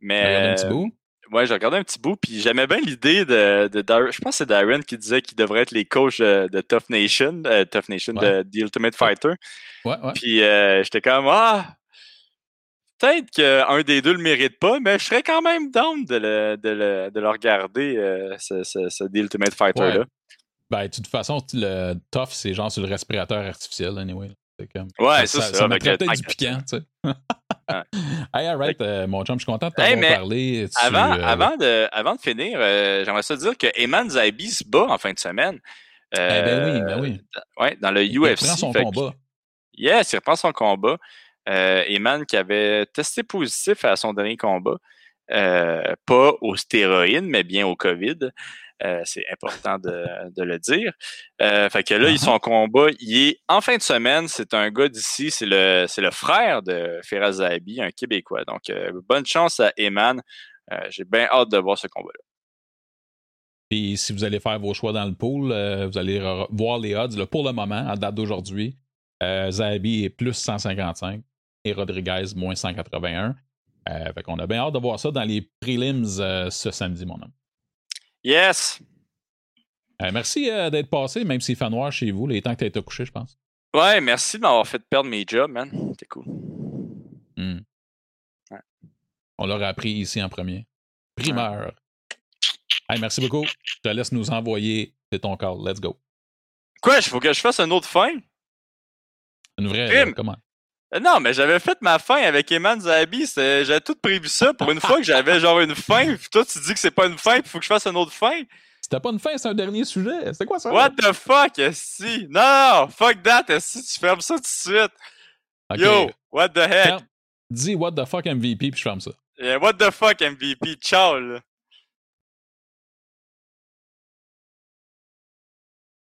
Mais regarder un petit bout? Ouais, j'ai regardé un petit bout, puis j'aimais bien l'idée de, Je pense que c'est Darren qui disait qu'il devrait être les coachs de, de Tough Nation, euh, Tough Nation Ouais. de The Ultimate Fighter. Ouais, ouais. Puis euh, j'étais comme ah, peut-être qu'un des deux le mérite pas, mais je serais quand même down de le, de le, de le regarder euh, ce, ce, ce The Ultimate Fighter là. Ouais. Ben, de toute façon, le tough, c'est genre sur le respirateur artificiel, anyway. Comme. Ouais, ça, ça, ça. ça avec mettrait le peut-être du tank. piquant, tu sais. <laughs> Ouais. <laughs> hey, alright, euh, mon chum, je suis content de t'avoir parlé. Tu, Avant, euh, avant, de, avant de finir, euh, j'aimerais ça dire que Eman Zaibi se bat en fin de semaine. eh ben oui, ben oui. Ouais, dans le Il UFC. prend son fait que- combat. Yes, il reprend son combat. Eman qui avait testé positif à son dernier combat. Pas aux stéroïdes, mais bien au COVID. Euh, c'est important de, de le dire. Euh, fait que là, Uh-huh. son combat, il est en fin de semaine. C'est un gars d'ici. C'est le, c'est le frère de Firas Zahabi, un Québécois. Donc, euh, bonne chance à Eman. Euh, J'ai bien hâte de voir ce combat-là. Puis si vous allez faire vos choix dans le pool, vous allez voir les odds. là, pour le moment, à date d'aujourd'hui, Zahabi est plus 155 et Rodriguez moins 181. Euh, fait qu'on a bien hâte de voir ça dans les prelims ce samedi, mon homme. Yes! Euh, merci euh, d'être passé, même s'il fait noir chez vous. Les temps que tu été couché, je pense. Ouais, merci de m'avoir fait perdre mes jobs, man. C'était cool. Hmm. Ouais. On l'aura appris ici en premier. Primeur. Hey, merci beaucoup. Je te laisse nous envoyer. C'est ton call. Let's go. Quoi, il faut que je fasse un autre fin? Une vraie. Euh, comment? Non, mais j'avais fait ma fin avec Eman c'est- J'avais tout prévu ça pour une fois que j'avais genre une fin. Puis toi, tu dis que c'est pas une fin, puis faut que je fasse une autre fin. C'était pas une fin, c'est un dernier sujet. C'est quoi ça? What the fuck, si? Non, fuck that, si tu fermes ça tout de suite. Yo, what the heck? Ferme. Dis what the fuck MVP puis je ferme ça. Yeah, what the fuck, MVP? Ciao, là.